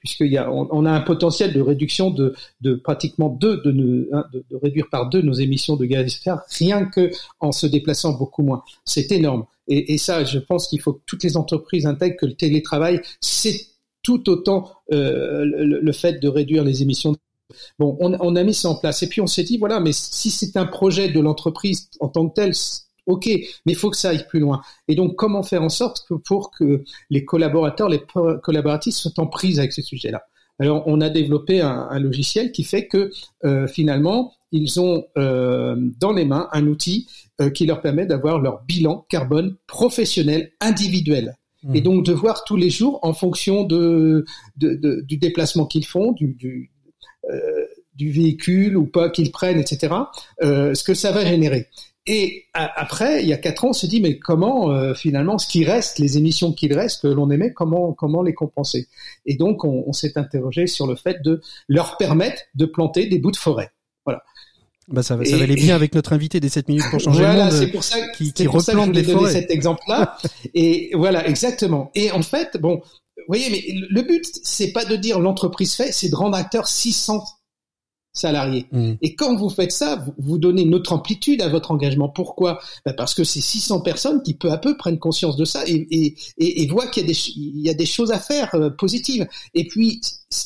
[SPEAKER 5] puisqu'il y a, on, a un potentiel de réduction de, pratiquement deux, de, hein, de, de, réduire par deux nos émissions de gaz à effet de serre, rien que en se déplaçant beaucoup moins. C'est énorme. Et, et, ça, je pense qu'il faut que toutes les entreprises intègrent que le télétravail, c'est tout autant euh, le, fait de réduire les émissions. Bon, on, a mis ça en place. Et puis on s'est dit, voilà, mais si c'est un projet de l'entreprise en tant que tel, ok, mais il faut que ça aille plus loin. Et donc, comment faire en sorte que pour que les collaborateurs, les collaboratrices soient en prise avec ce sujet-là? Alors, on a développé un, logiciel qui fait que euh, finalement, ils ont euh, dans les mains un outil qui leur permet d'avoir leur bilan carbone professionnel individuel. Mmh. Et donc de voir tous les jours en fonction de, de, de du déplacement qu'ils font, du, du, euh, du véhicule ou pas qu'ils prennent, etc., euh, ce que ça va générer. Et après, il y a quatre ans, on s'est dit mais comment euh, finalement ce qui reste, les émissions qu'il reste que l'on émet, comment comment les compenser? Et donc on, on s'est interrogé sur le fait de leur permettre de planter des bouts de forêt. Voilà.
[SPEAKER 1] Bah ça, ça valait bien avec notre invité des 7 minutes pour changer le monde
[SPEAKER 5] c'est pour ça, qui, qui pour ça que je cet exemple-là. et voilà, exactement. Et en fait, bon, vous voyez, mais le but, c'est pas de dire l'entreprise fait, c'est de rendre acteur 600 salariés. Mm. Et quand vous faites ça, vous, vous, donnez une autre amplitude à votre engagement. Pourquoi? Ben Parce que c'est 600 personnes qui peu à peu prennent conscience de ça et, et, et, et voient qu'il y, a des, il y a des choses à faire euh, positives. Et puis,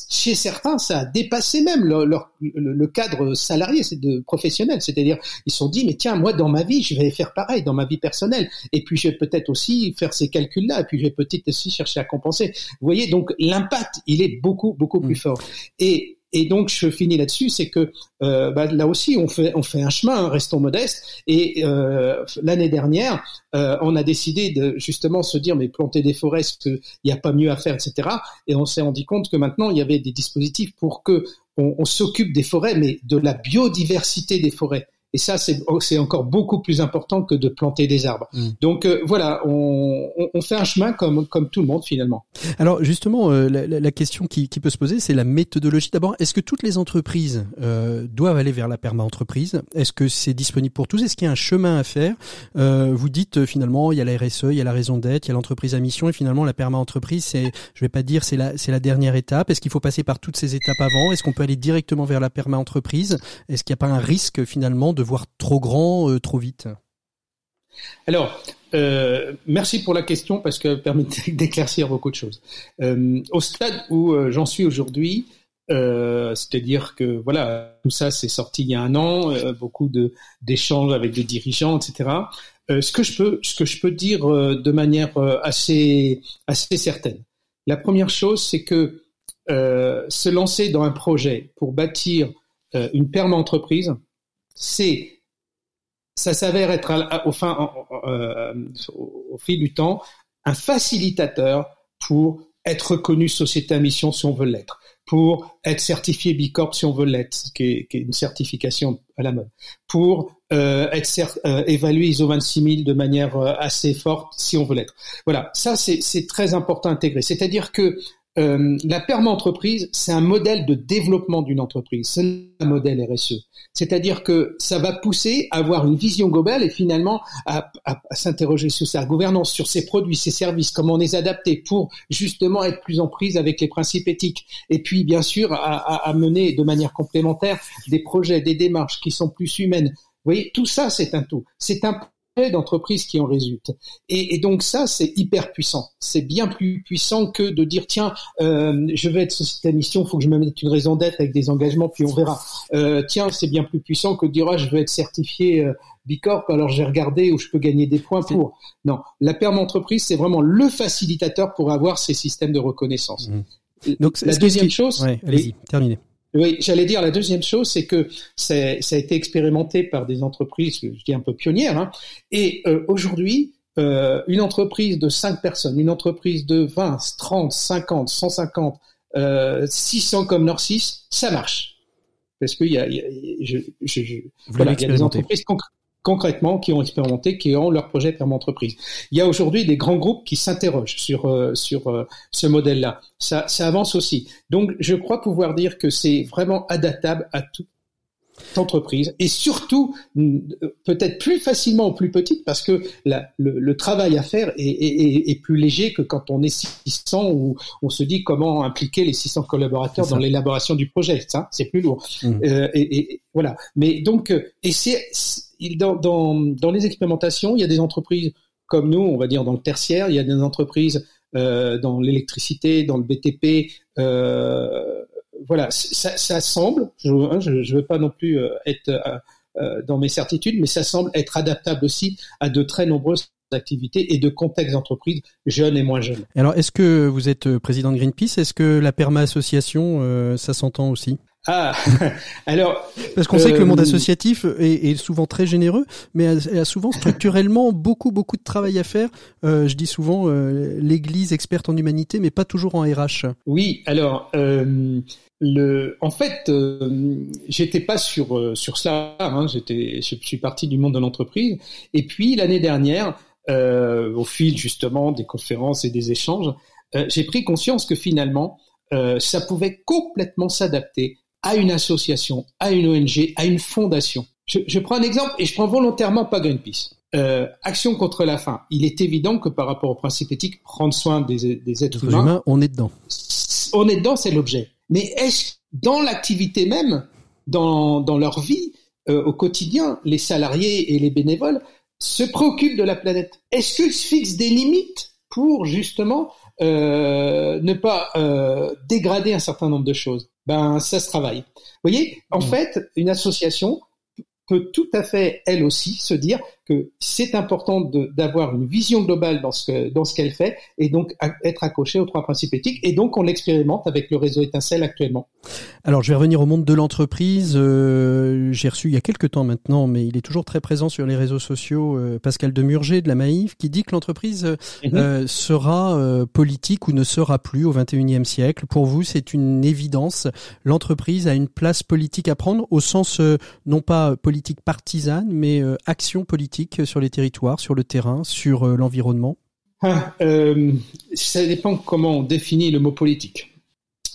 [SPEAKER 5] chez certains, ça a dépassé même leur, leur, le, cadre salarié, c'est de professionnel. C'est-à-dire, ils se sont dit, mais tiens, moi, dans ma vie, je vais faire pareil, dans ma vie personnelle. Et puis, je vais peut-être aussi faire ces calculs-là. Et puis, je vais peut-être aussi chercher à compenser. Vous voyez, donc, l'impact, il est beaucoup, beaucoup plus mm. fort. Et et donc je finis là-dessus, c'est que euh, bah, là aussi on fait on fait un chemin, hein, restons modestes. Et euh, l'année dernière, euh, on a décidé de justement se dire mais planter des forêts, il n'y a pas mieux à faire, etc. Et on s'est rendu compte que maintenant il y avait des dispositifs pour que on, on s'occupe des forêts, mais de la biodiversité des forêts. Et ça, c'est encore beaucoup plus important que de planter des arbres. Mm. Donc euh, voilà, on, on, fait un chemin comme, comme tout le monde finalement.
[SPEAKER 1] Alors justement, euh, la, la, question qui, qui, peut se poser, c'est la méthodologie. D'abord, est-ce que toutes les entreprises euh, doivent aller vers la perma-entreprise? Est-ce que c'est disponible pour tous? Est-ce qu'il y a un chemin à faire? Euh, Vous dites euh, finalement, il y a la RSE, il y a la raison d'être, il y a l'entreprise à mission, et finalement la perma-entreprise, c'est, je vais pas dire, c'est la, c'est la dernière étape. Est-ce qu'il faut passer par toutes ces étapes avant? Est-ce qu'on peut aller directement vers la perma-entreprise? Est-ce qu'il n'y a pas un risque finalement de voir trop grand euh, trop vite
[SPEAKER 5] alors, euh, merci pour la question parce que permet *laughs* d'éclaircir beaucoup de choses. Euh, au stade où j'en suis aujourd'hui, c'est-à-dire que voilà, tout ça c'est sorti il y a un an, beaucoup de d'échanges avec des dirigeants, etc. ce que je peux, ce que je peux dire de manière assez assez certaine. La première chose, c'est que se lancer dans un projet pour bâtir une perma entreprise, c'est ça s'avère être au, fin, euh, au, fil du temps un facilitateur pour être reconnu société à mission si on veut l'être, pour être certifié Bicorp si on veut l'être, qui est, une certification à la mode, pour euh, être euh, évalué ISO 26000 de manière assez forte si on veut l'être. Voilà, ça c'est très important à intégrer. C'est-à-dire que euh, la perma-entreprise, c'est un modèle de développement d'une entreprise, c'est un modèle RSE. C'est-à-dire que ça va pousser à avoir une vision globale et finalement à, s'interroger sur sa gouvernance, sur ses produits, ses services, comment les adapter pour justement être plus en prise avec les principes éthiques. Et puis, bien sûr, à, à mener de manière complémentaire des projets, des démarches qui sont plus humaines. Vous voyez, tout ça, c'est un tout. C'est un d'entreprises qui en résultent. Et, donc ça, c'est hyper puissant. C'est bien plus puissant que de dire tiens, euh, je vais être société à mission, faut que je me mette une raison d'être avec des engagements, puis on verra. Euh, tiens, c'est bien plus puissant que de dire ah, je veux être certifié euh, Bicorp, alors j'ai regardé où je peux gagner des points pour. Non, la perme entreprise, c'est vraiment le facilitateur pour avoir ces systèmes de reconnaissance.
[SPEAKER 1] Mmh. Donc la deuxième chose, allez-y, terminez.
[SPEAKER 5] Oui, j'allais dire la deuxième chose, c'est que ça a été expérimenté par des entreprises, je dis un peu pionnières, hein, et euh, aujourd'hui, euh, une entreprise de 5 personnes, une entreprise de 20, 30, 50, 150, euh, 600 comme Nord6, ça marche. Parce qu'il y a, y a je, je, je, voilà, il y a des entreprises concrètes concrètement qui ont expérimenté, qui ont leur projet perma entreprise. Il y a aujourd'hui des grands groupes qui s'interrogent sur euh, sur euh, ce modèle-là. Ça, ça avance aussi. Donc, je crois pouvoir dire que c'est vraiment adaptable à tout entreprise et surtout peut-être plus facilement aux plus petites parce que la, le, travail à faire est, est, est, plus léger que quand on est 600 ou on se dit comment impliquer les 600 collaborateurs dans l'élaboration du projet. Ça, c'est plus lourd. Mmh. Euh, et, et, voilà. Mais donc, et c'est dans, dans, dans les expérimentations, il y a des entreprises comme nous, on va dire dans le tertiaire, il y a des entreprises euh, dans l'électricité, dans le BTP. Euh, voilà, ça, ça semble, je ne hein, veux pas non plus euh, être euh, euh, dans mes certitudes, mais ça semble être adaptable aussi à de très nombreuses activités et de contextes d'entreprise jeunes et moins jeunes.
[SPEAKER 1] Alors, est-ce que vous êtes président de Greenpeace? Est-ce que la Perma Association, ça s'entend aussi?
[SPEAKER 5] Ah, *laughs* alors.
[SPEAKER 1] Parce qu'on sait que le monde euh, associatif est, souvent très généreux, mais a, souvent structurellement *laughs* beaucoup, beaucoup de travail à faire. Euh, je dis souvent euh, l'Église experte en humanité, mais pas toujours en RH.
[SPEAKER 5] Oui, alors. le, en fait, j'étais pas sur sur cela. Hein, j'étais, je suis parti du monde de l'entreprise. Et puis l'année dernière, au fil justement des conférences et des échanges, j'ai pris conscience que finalement, ça pouvait complètement s'adapter à une association, à une ONG, à une fondation. Je, je prends un exemple et je prends volontairement pas Greenpeace. Euh, action contre la faim. Il est évident que par rapport au principe éthique, prendre soin des, des êtres humains,
[SPEAKER 1] on est dedans.
[SPEAKER 5] On est dedans, c'est l'objet. Mais est-ce dans l'activité même, dans, dans leur vie euh, au quotidien, les salariés et les bénévoles se préoccupent de la planète? Est-ce qu'ils se fixent des limites pour justement euh, ne pas euh, dégrader un certain nombre de choses? Ben ça se travaille. Vous voyez, en mmh. fait, une association peut tout à fait, elle aussi, se dire que c'est important d'avoir une vision globale dans ce dans ce qu'elle fait et donc être accroché aux trois principes éthiques. Et donc on l'expérimente avec le réseau Étincelle actuellement.
[SPEAKER 1] Alors je vais revenir au monde de l'entreprise. Euh, j'ai reçu il y a quelques temps maintenant, mais il est toujours très présent sur les réseaux sociaux, euh, Pascal Demurger de la Maïf, qui dit que l'entreprise euh, mhm. sera politique ou ne sera plus au 21e siècle. Pour vous, c'est une évidence. L'entreprise a une place politique à prendre au sens non pas politique partisane, mais action politique sur les territoires, sur le terrain, sur euh, l'environnement?
[SPEAKER 5] Ah, euh, Ça dépend comment on définit le mot politique.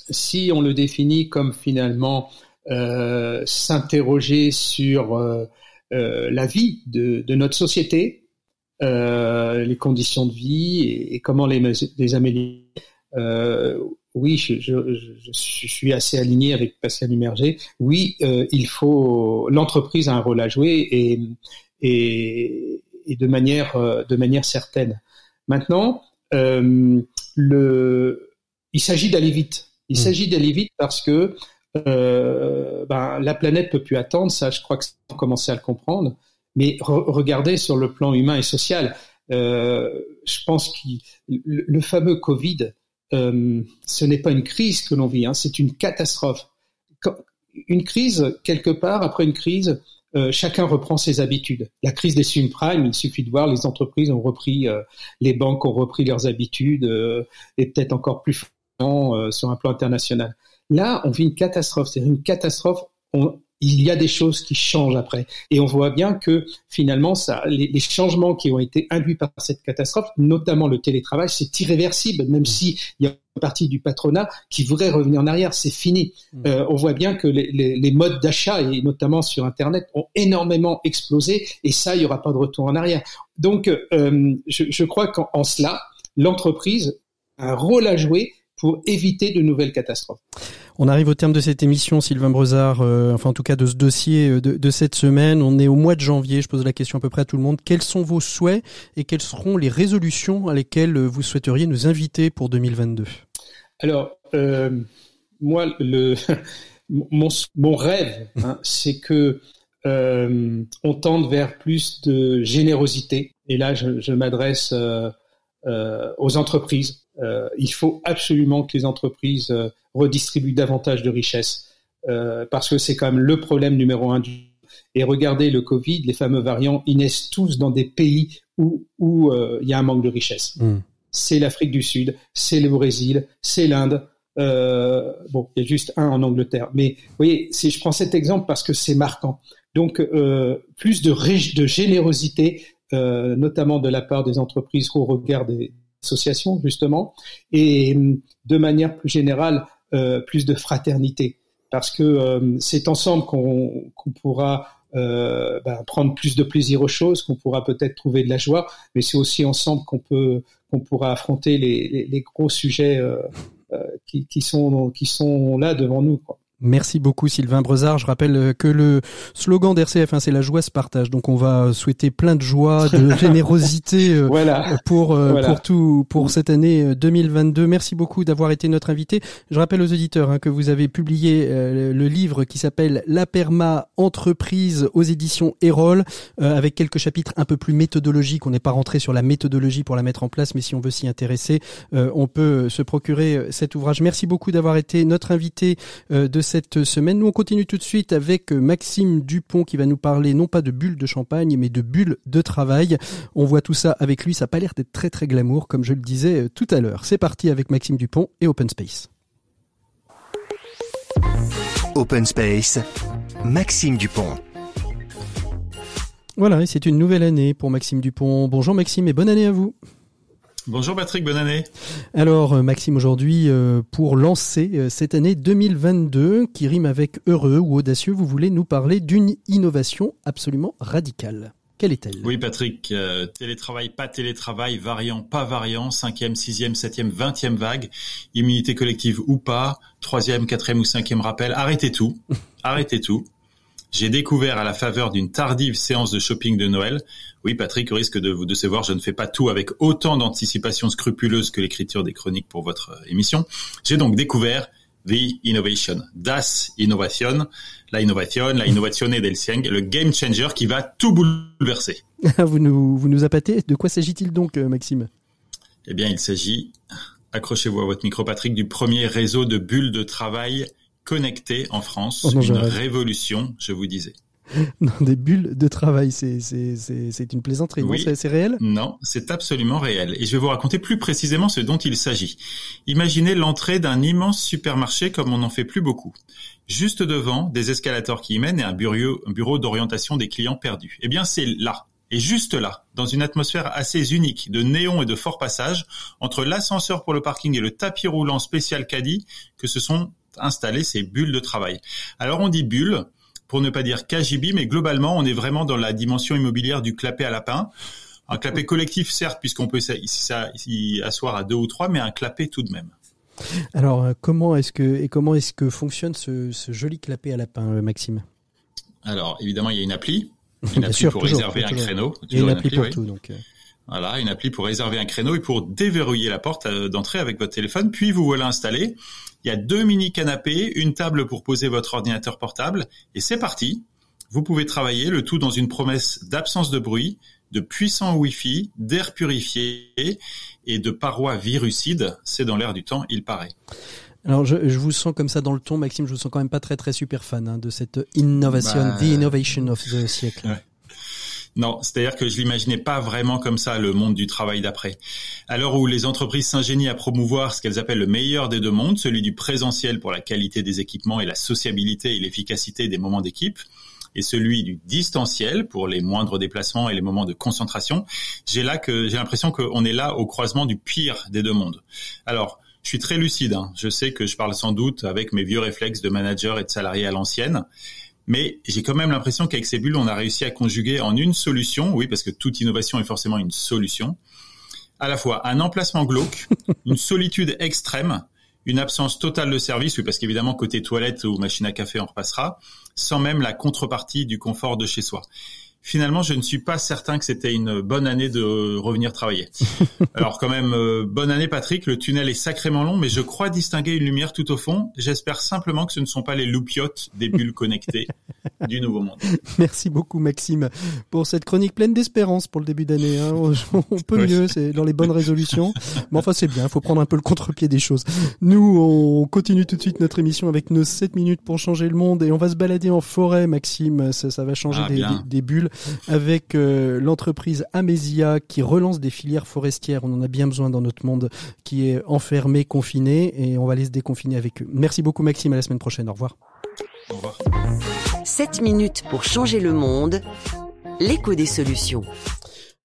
[SPEAKER 5] Si on le définit comme finalement euh, s'interroger sur la vie de, notre société, les conditions de vie et, comment les, les améliorer. oui, je, suis assez aligné avec Pascal Humerger. Oui, il faut l'entreprise a un rôle à jouer et, et, de manière euh, de manière certaine. Maintenant, euh, le, il s'agit d'aller vite. Il hmm. s'agit d'aller vite parce que euh, ben, la planète peut plus attendre. Ça, je crois que on commencer à le comprendre. Mais regardez sur le plan humain et social. je pense que le, fameux Covid, ce n'est pas une crise que l'on vit, hein, c'est une catastrophe. Une crise, quelque part, après une crise, euh, chacun reprend ses habitudes. La crise des subprimes, il suffit de voir, les entreprises ont repris, euh, les banques ont repris leurs habitudes euh, et peut-être encore plus sur un plan international. Là, on vit une catastrophe, c'est une catastrophe. Il y a des choses qui changent après. Et on voit bien que finalement, ça, les, les changements qui ont été induits par cette catastrophe, notamment le télétravail, c'est irréversible, même si il y a une partie du patronat qui voudrait revenir en arrière, c'est fini. Mm. Euh, on voit bien que les, les, les modes d'achat, et notamment sur Internet, ont énormément explosé, et ça, il n'y aura pas de retour en arrière. Donc, euh, je, je crois qu'en cela, l'entreprise a un rôle à jouer pour éviter de nouvelles catastrophes.
[SPEAKER 1] On arrive au terme de cette émission, Sylvain Brezard, euh, enfin en tout cas de ce dossier euh, de, cette semaine. On est au mois de janvier, je pose la question à peu près à tout le monde. Quels sont vos souhaits et quelles seront les résolutions à lesquelles vous souhaiteriez nous inviter pour 2022
[SPEAKER 5] Alors, euh, moi, *laughs* mon, rêve, hein, c'est que on tende vers plus de générosité. Et là, je, m'adresse aux entreprises euh, il faut absolument que les entreprises euh, redistribuent davantage de richesses euh, parce que c'est quand même le problème numéro un. Du... Et regardez le Covid, les fameux variants, ils naissent tous dans des pays où où il y a un manque de richesse. Mm. C'est l'Afrique du Sud, c'est le Brésil, c'est l'Inde. Bon, il y a juste un en Angleterre. Mais vous voyez, si je prends cet exemple parce que c'est marquant. Donc, plus de, de générosité, notamment de la part des entreprises au regard des, justement, et hum, de manière plus générale, euh, plus de fraternité, parce que euh, c'est ensemble qu'on pourra euh, ben, prendre plus de plaisir aux choses, qu'on pourra peut-être trouver de la joie, mais c'est aussi ensemble qu'on peut qu'on pourra affronter les, gros sujets euh, qui, qui, sont qui sont là devant nous.
[SPEAKER 1] Merci beaucoup Sylvain Brezard. Je rappelle euh, que le slogan d'RCF, hein, c'est la joie se partage. Donc on va souhaiter plein de joie, de *laughs* générosité euh, voilà. pour euh, voilà. pour tout pour cette année 2022. Merci beaucoup d'avoir été notre invité. Je rappelle aux auditeurs hein, que vous avez publié euh, le livre qui s'appelle La Perma Entreprise aux éditions Erol, euh, avec quelques chapitres un peu plus méthodologiques. On n'est pas rentré sur la méthodologie pour la mettre en place, mais si on veut s'y intéresser, on peut se procurer cet ouvrage. Merci beaucoup d'avoir été notre invité de cette semaine. Nous, on continue tout de suite avec Maxime Dupont qui va nous parler non pas de bulles de champagne, mais de bulles de travail. On voit tout ça avec lui. Ça n'a pas l'air d'être très très glamour, comme je le disais tout à l'heure. C'est parti avec Maxime Dupont et Open Space.
[SPEAKER 6] Open Space, Maxime Dupont.
[SPEAKER 1] Voilà, et c'est une nouvelle année pour Maxime Dupont. Bonjour Maxime et bonne année à vous.
[SPEAKER 7] Bonjour Patrick, bonne année.
[SPEAKER 1] Alors Maxime, aujourd'hui, euh, pour lancer euh, cette année 2022 qui rime avec heureux ou audacieux, vous voulez nous parler d'une innovation absolument radicale. Quelle est-elle?
[SPEAKER 7] Oui Patrick, euh, télétravail, pas télétravail, variant, pas variant, cinquième, sixième, septième, vingtième vague, immunité collective ou pas, troisième, quatrième ou cinquième rappel, arrêtez tout, *laughs* arrêtez tout. J'ai découvert à la faveur d'une tardive séance de shopping de Noël. Oui, Patrick, au risque de vous décevoir, je ne fais pas tout avec autant d'anticipation scrupuleuse que l'écriture des chroniques pour votre émission. J'ai donc découvert The Innovation, Das Innovation, la innovation, la innovazione del Sieng, le game changer qui va tout bouleverser. *laughs*
[SPEAKER 1] vous nous, vous nous appâtez. De quoi s'agit-il donc, Maxime?
[SPEAKER 7] Eh bien, il s'agit, accrochez-vous à votre micro, Patrick, du premier réseau de bulles de travail connecté en France, oh non, une révolution, je vous disais. *laughs*
[SPEAKER 1] Non, des bulles de travail, c'est c'est une plaisanterie, oui. c'est réel?
[SPEAKER 7] Non, c'est absolument réel. Et je vais vous raconter plus précisément ce dont il s'agit. Imaginez l'entrée d'un immense supermarché comme on n'en fait plus beaucoup. Juste devant, des escalators qui y mènent et un bureau, un bureau d'orientation des clients perdus. Eh bien, c'est là, et juste là, dans une atmosphère assez unique de néon et de fort passage, entre l'ascenseur pour le parking et le tapis roulant spécial caddie, que se sont installées ces bulles de travail. Alors on dit bulles, pour ne pas dire KGB, mais globalement, on est vraiment dans la dimension immobilière du clapet à lapin. Un clapet collectif, certes, puisqu'on peut s'y asseoir à deux ou trois, mais un clapet tout de même.
[SPEAKER 1] Alors, comment est-ce que et comment est-ce que fonctionne ce, ce joli clapet à lapin, Maxime?
[SPEAKER 7] Alors, évidemment, il y a une appli, *laughs* une appli
[SPEAKER 1] sûr,
[SPEAKER 7] pour
[SPEAKER 1] toujours,
[SPEAKER 7] réserver un créneau.
[SPEAKER 1] Il y a une appli,
[SPEAKER 7] appli
[SPEAKER 1] pour
[SPEAKER 7] oui.
[SPEAKER 1] tout, donc.
[SPEAKER 7] Voilà, une appli pour réserver un créneau et pour déverrouiller la porte euh, d'entrée avec votre téléphone. Puis vous voilà installé. Il y a deux mini canapés, une table pour poser votre ordinateur portable et c'est parti. Vous pouvez travailler le tout dans une promesse d'absence de bruit, de puissant Wi-Fi, d'air purifié et de parois virucides. C'est dans l'air du temps, il paraît.
[SPEAKER 1] Alors je, je, vous sens comme ça dans le ton, Maxime. Je vous sens quand même pas très très super fan hein, de cette innovation,
[SPEAKER 7] bah...
[SPEAKER 1] the innovation of the siècle.
[SPEAKER 7] Ouais. Non, c'est-à-dire que je l'imaginais pas vraiment comme ça, le monde du travail d'après. À l'heure où les entreprises s'ingénient à promouvoir ce qu'elles appellent le meilleur des deux mondes, celui du présentiel pour la qualité des équipements et la sociabilité et l'efficacité des moments d'équipe, et celui du distanciel pour les moindres déplacements et les moments de concentration, j'ai là que j'ai l'impression qu'on est là au croisement du pire des deux mondes. Alors, je suis très lucide. Hein. Je sais que je parle sans doute avec mes vieux réflexes de manager et de salarié à l'ancienne. Mais j'ai quand même l'impression qu'avec ces bulles, on a réussi à conjuguer en une solution, oui, parce que toute innovation est forcément une solution, à la fois un emplacement glauque, *laughs* une solitude extrême, une absence totale de service, oui, parce qu'évidemment, côté toilette ou machine à café, on repassera, sans même la contrepartie du confort de chez soi finalement, je ne suis pas certain que c'était une bonne année de revenir travailler. *laughs* Alors quand même, euh, bonne année Patrick, le tunnel est sacrément long, mais je crois distinguer une lumière tout au fond. J'espère simplement que ce ne sont pas les loupiotes des bulles connectées du Nouveau Monde. *laughs*
[SPEAKER 1] Merci beaucoup Maxime pour cette chronique pleine d'espérance pour le début d'année. Hein. On peut mieux, c'est dans les bonnes résolutions. Mais enfin c'est bien, il faut prendre un peu le contre-pied des choses. Nous, on continue tout de suite notre émission avec nos 7 minutes pour changer le monde et on va se balader en forêt Maxime, ça, ça va changer ah, des bulles avec euh, l'entreprise Amesia qui relance des filières forestières. On en a bien besoin dans notre monde qui est enfermé, confiné et on va aller se déconfiner avec eux. Merci beaucoup Maxime, à la semaine prochaine. Au revoir.
[SPEAKER 7] Au revoir.
[SPEAKER 2] 7 minutes pour changer le monde. L'écho des solutions.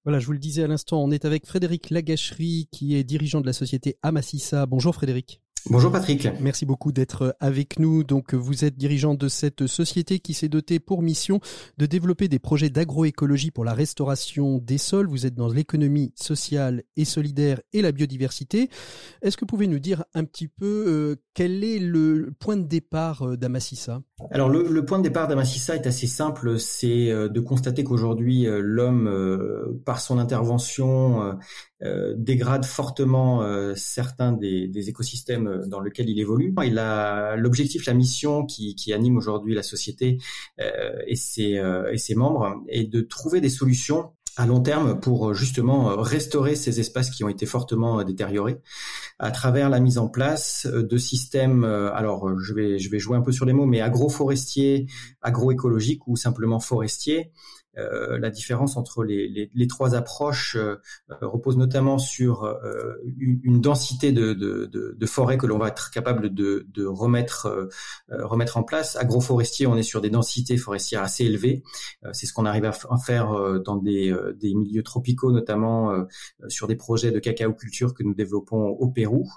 [SPEAKER 1] Voilà, je vous le disais à l'instant, on est avec Frédéric Lagacherie qui est dirigeant de la société Amassissa. Bonjour Frédéric.
[SPEAKER 8] Bonjour Patrick.
[SPEAKER 1] Merci beaucoup d'être avec nous. Donc vous êtes dirigeant de cette société qui s'est dotée pour mission de développer des projets d'agroécologie pour la restauration des sols. Vous êtes dans l'économie sociale et solidaire et la biodiversité. Est-ce que vous pouvez nous dire un petit peu euh, quel est le point de départ euh, d'Amassissa?
[SPEAKER 8] Alors le, point de départ d'Amassissa est assez simple, c'est euh, de constater qu'aujourd'hui l'homme, par son intervention, dégrade fortement certains des, des écosystèmes euh, dans lequel il évolue. Il a l'objectif, la mission qui, anime aujourd'hui la société euh, et, ses, euh, et ses membres est de trouver des solutions à long terme pour justement restaurer ces espaces qui ont été fortement détériorés à travers la mise en place de systèmes alors je vais je vais jouer un peu sur les mots mais agroforestiers, agroécologiques ou simplement forestiers euh, la différence entre les, trois approches euh, repose notamment sur euh, une, densité de, de, de, de, forêt que l'on va être capable de, de remettre, remettre en place. Agroforestier, on est sur des densités forestières assez élevées. C'est ce qu'on arrive à, faire dans des, des, milieux tropicaux, notamment sur des projets de cacao culture que nous développons au Pérou.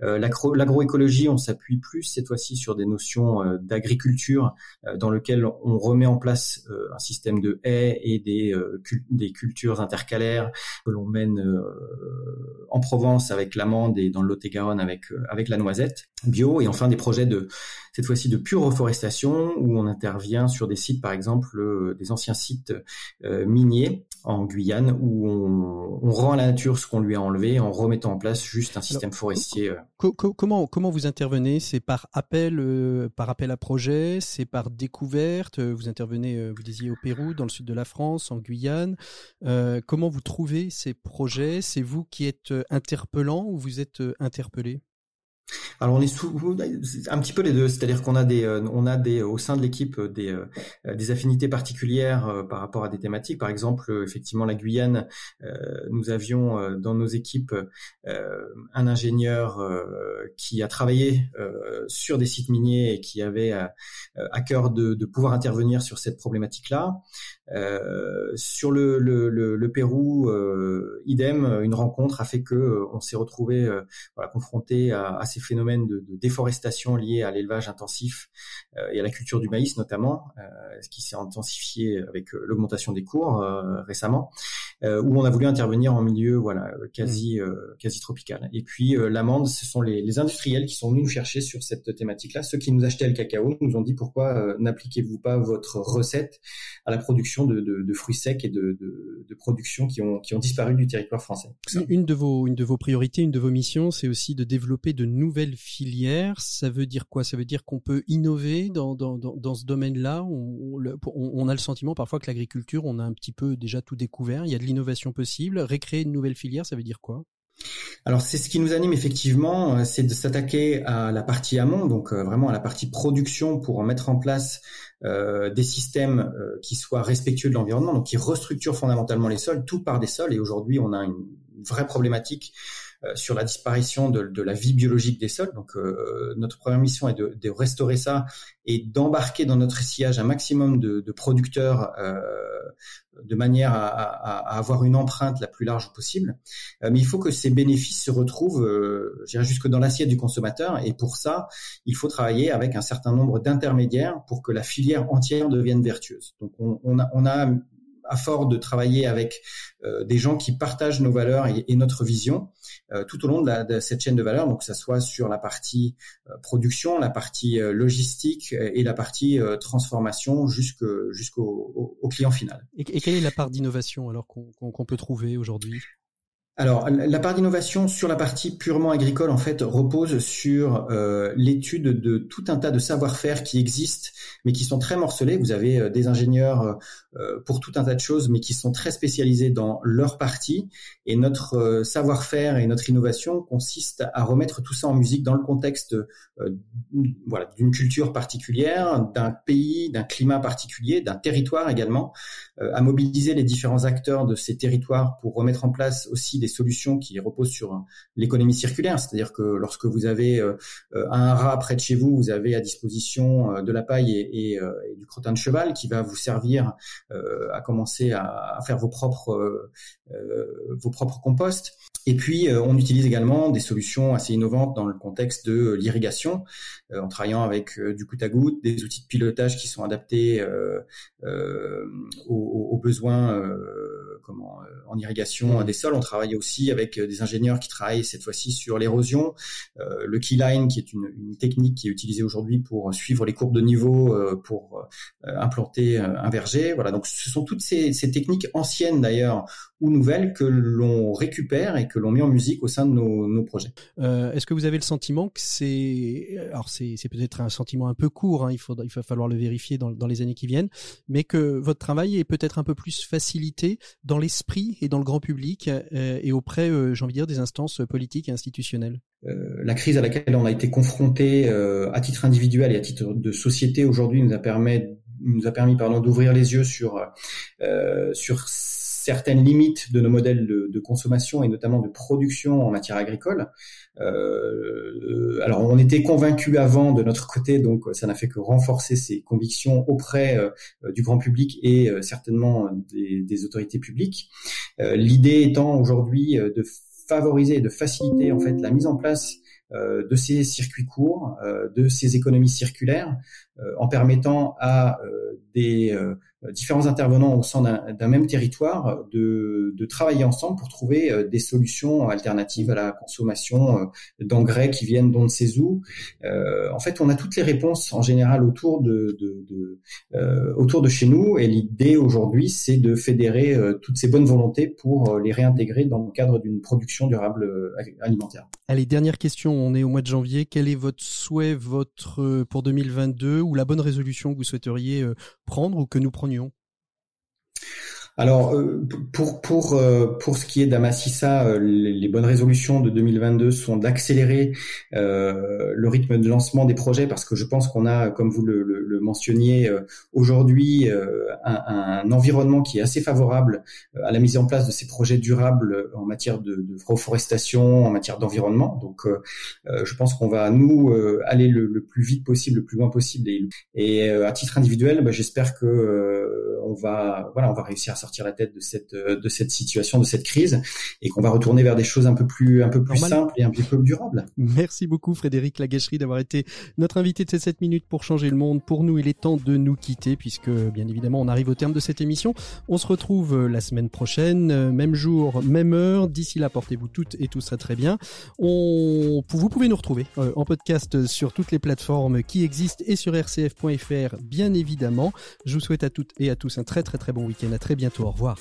[SPEAKER 8] L'agroécologie, on s'appuie plus cette fois-ci sur des notions d'agriculture dans lequel on remet en place un système de haies et des, euh, des cultures intercalaires que l'on mène euh, en Provence avec l'amande et dans le Lot-et-Garonne avec, euh, avec la noisette bio et enfin des projets de cette fois-ci de pure reforestation où on intervient sur des sites par exemple des anciens sites miniers en Guyane où on, rend à la nature ce qu'on lui a enlevé en remettant en place juste un système forestier.
[SPEAKER 1] comment comment vous intervenez? C'est par appel par appel à projet, c'est par découverte? Vous intervenez, vous disiez au Pérou, dans le sud de la France, en Guyane. Euh, comment vous trouvez ces projets? C'est vous qui êtes euh, interpellant ou vous êtes euh, interpellé?
[SPEAKER 8] Alors on est sous, un petit peu les deux, c'est-à-dire qu'on a des, euh, on a des au sein de l'équipe euh, des, euh, des affinités particulières par rapport à des thématiques. Par exemple, effectivement la Guyane, nous avions dans nos équipes un ingénieur qui a travaillé sur des sites miniers et qui avait à cœur de, de pouvoir intervenir sur cette problématique-là. Sur le, Pérou, idem, une rencontre a fait que on s'est retrouvé voilà, confronté à, ces phénomènes de, déforestation liés à l'élevage intensif euh, et à la culture du maïs notamment, euh, ce qui s'est intensifié avec euh, l'augmentation des cours récemment, où on a voulu intervenir en milieu voilà quasi mmh. quasi tropical. Et puis l'amande, ce sont les, industriels qui sont venus nous chercher sur cette thématique-là. Ceux qui nous achetaient le cacao nous ont dit pourquoi n'appliquez-vous pas votre recette à la production de, fruits secs et de, de, production qui ont qui ont disparu du territoire français?
[SPEAKER 1] Une de vos une de vos priorités, une de vos missions, c'est aussi de développer de nouvelles filière, ça veut dire quoi? Ça veut dire qu'on peut innover dans, dans, dans, ce domaine-là? On, on, a le sentiment parfois que l'agriculture, on a un petit peu déjà tout découvert. Il y a de l'innovation possible. Récréer une nouvelle filière, ça veut dire quoi?
[SPEAKER 8] Alors c'est ce qui nous anime effectivement, euh, c'est de s'attaquer à la partie amont, donc euh, vraiment à la partie production pour mettre en place euh, des systèmes qui soient respectueux de l'environnement, donc qui restructurent fondamentalement les sols, tout par des sols. Et aujourd'hui, on a une vraie problématique sur la disparition de, la vie biologique des sols. Donc notre première mission est de, restaurer ça et d'embarquer dans notre sillage un maximum de, de producteurs de manière à, avoir une empreinte la plus large possible. Euh, mais il faut que ces bénéfices se retrouvent, euh, jusque dans l'assiette du consommateur. Et pour ça, il faut travailler avec un certain nombre d'intermédiaires pour que la filière entière devienne vertueuse. Donc on, a, on a à fort de travailler avec euh, des gens qui partagent nos valeurs et, notre vision euh, tout au long de, cette chaîne de valeur, donc que ça soit sur la partie euh, production, la partie logistique et la partie transformation jusqu'au jusqu'au client final.
[SPEAKER 1] Et, quelle est la part d'innovation alors qu'on peut trouver aujourd'hui?
[SPEAKER 8] Alors, la part d'innovation sur la partie purement agricole, en fait, repose sur euh, l'étude de tout un tas de savoir-faire qui existent, mais qui sont très morcelés. Vous avez euh, des ingénieurs euh, pour tout un tas de choses, mais qui sont très spécialisés dans leur partie. Et notre savoir-faire et notre innovation consiste à remettre tout ça en musique dans le contexte voilà, d'une culture particulière, d'un pays, d'un climat particulier, d'un territoire également, à mobiliser les différents acteurs de ces territoires pour remettre en place aussi des solutions qui reposent sur l'économie circulaire, c'est-à-dire que lorsque vous avez euh, un rat près de chez vous, vous avez à disposition euh, de la paille et, euh, du crottin de cheval qui va vous servir à commencer à, faire vos propres vos propres composts. Et puis, on utilise également des solutions assez innovantes dans le contexte de l'irrigation, en travaillant avec du goutte à goutte, des outils de pilotage qui sont adaptés aux, besoins en irrigation des sols. On travaille aussi avec euh, des ingénieurs qui travaillent cette fois-ci sur l'érosion, euh, le keyline qui est une, technique qui est utilisée aujourd'hui pour suivre les courbes de niveau euh, pour implanter un verger. Voilà, donc ce sont toutes ces, ces techniques anciennes d'ailleurs ou nouvelles que l'on récupère et que l'on met en musique au sein de nos, nos projets.
[SPEAKER 1] Euh, Est-ce que vous avez le sentiment que c'est, alors c'est peut-être un sentiment un peu court, hein, il, faudra, il va falloir le vérifier dans, dans les années qui viennent, mais que votre travail est peut-être un peu plus facilité dans l'esprit et dans le grand public euh, et auprès, euh, j'ai envie de dire, des instances politiques et institutionnelles?
[SPEAKER 8] Euh, la crise à laquelle on a été confronté euh, à titre individuel et à titre de société aujourd'hui nous a permis nous a permis pardon d'ouvrir les yeux sur euh, sur certaines limites de nos modèles de, consommation et notamment de production en matière agricole. Euh, alors on était convaincus avant de notre côté, donc ça n'a fait que renforcer ces convictions auprès euh, du grand public et euh, certainement des, des, autorités publiques. Euh, l'idée étant aujourd'hui de favoriser et de faciliter en fait la mise en place de ces circuits courts, de ces économies circulaires, en permettant à des différents intervenants au sein d'un même territoire de, de, travailler ensemble pour trouver euh, des solutions alternatives à la consommation euh, d'engrais qui viennent d'on ne sait où. Euh, en fait, on a toutes les réponses en général autour de, euh, autour de chez nous et l'idée aujourd'hui, c'est de fédérer toutes ces bonnes volontés pour les réintégrer dans le cadre d'une production durable alimentaire.
[SPEAKER 1] Allez, dernière question, on est au mois de janvier. Quel est votre souhait votre pour 2022 ou la bonne résolution que vous souhaiteriez prendre ou que nous prenions Morgnon
[SPEAKER 8] alors euh, pour pour euh, pour ce qui est d'Amassissa, euh, les, bonnes résolutions de 2022 sont d'accélérer le rythme de lancement des projets parce que je pense qu'on a, comme vous le, le, mentionniez aujourd'hui, un, un, environnement qui est assez favorable à la mise en place de ces projets durables en matière de, de reforestation, en matière d'environnement. Donc je pense qu'on va nous aller le, plus vite possible, le plus loin possible. Et, et à titre individuel, bah, j'espère que on va voilà, on va réussir à sortir la tête de cette de cette situation, de cette crise, et qu'on va retourner vers des choses un peu plus un peu plus simples et un peu plus durables.
[SPEAKER 1] Merci beaucoup Frédéric Lagècherie d'avoir été notre invité de ces 7 minutes pour changer le monde. Pour nous, il est temps de nous quitter puisque bien évidemment on arrive au terme de cette émission. On se retrouve euh, la semaine prochaine, euh, même jour, même heure. D'ici là, portez-vous toutes et tout sera très bien. On, vous pouvez nous retrouver euh, en podcast sur toutes les plateformes qui existent et sur rcf.fr bien évidemment. Je vous souhaite à toutes et à tous un très très très bon week-end. À très Au revoir.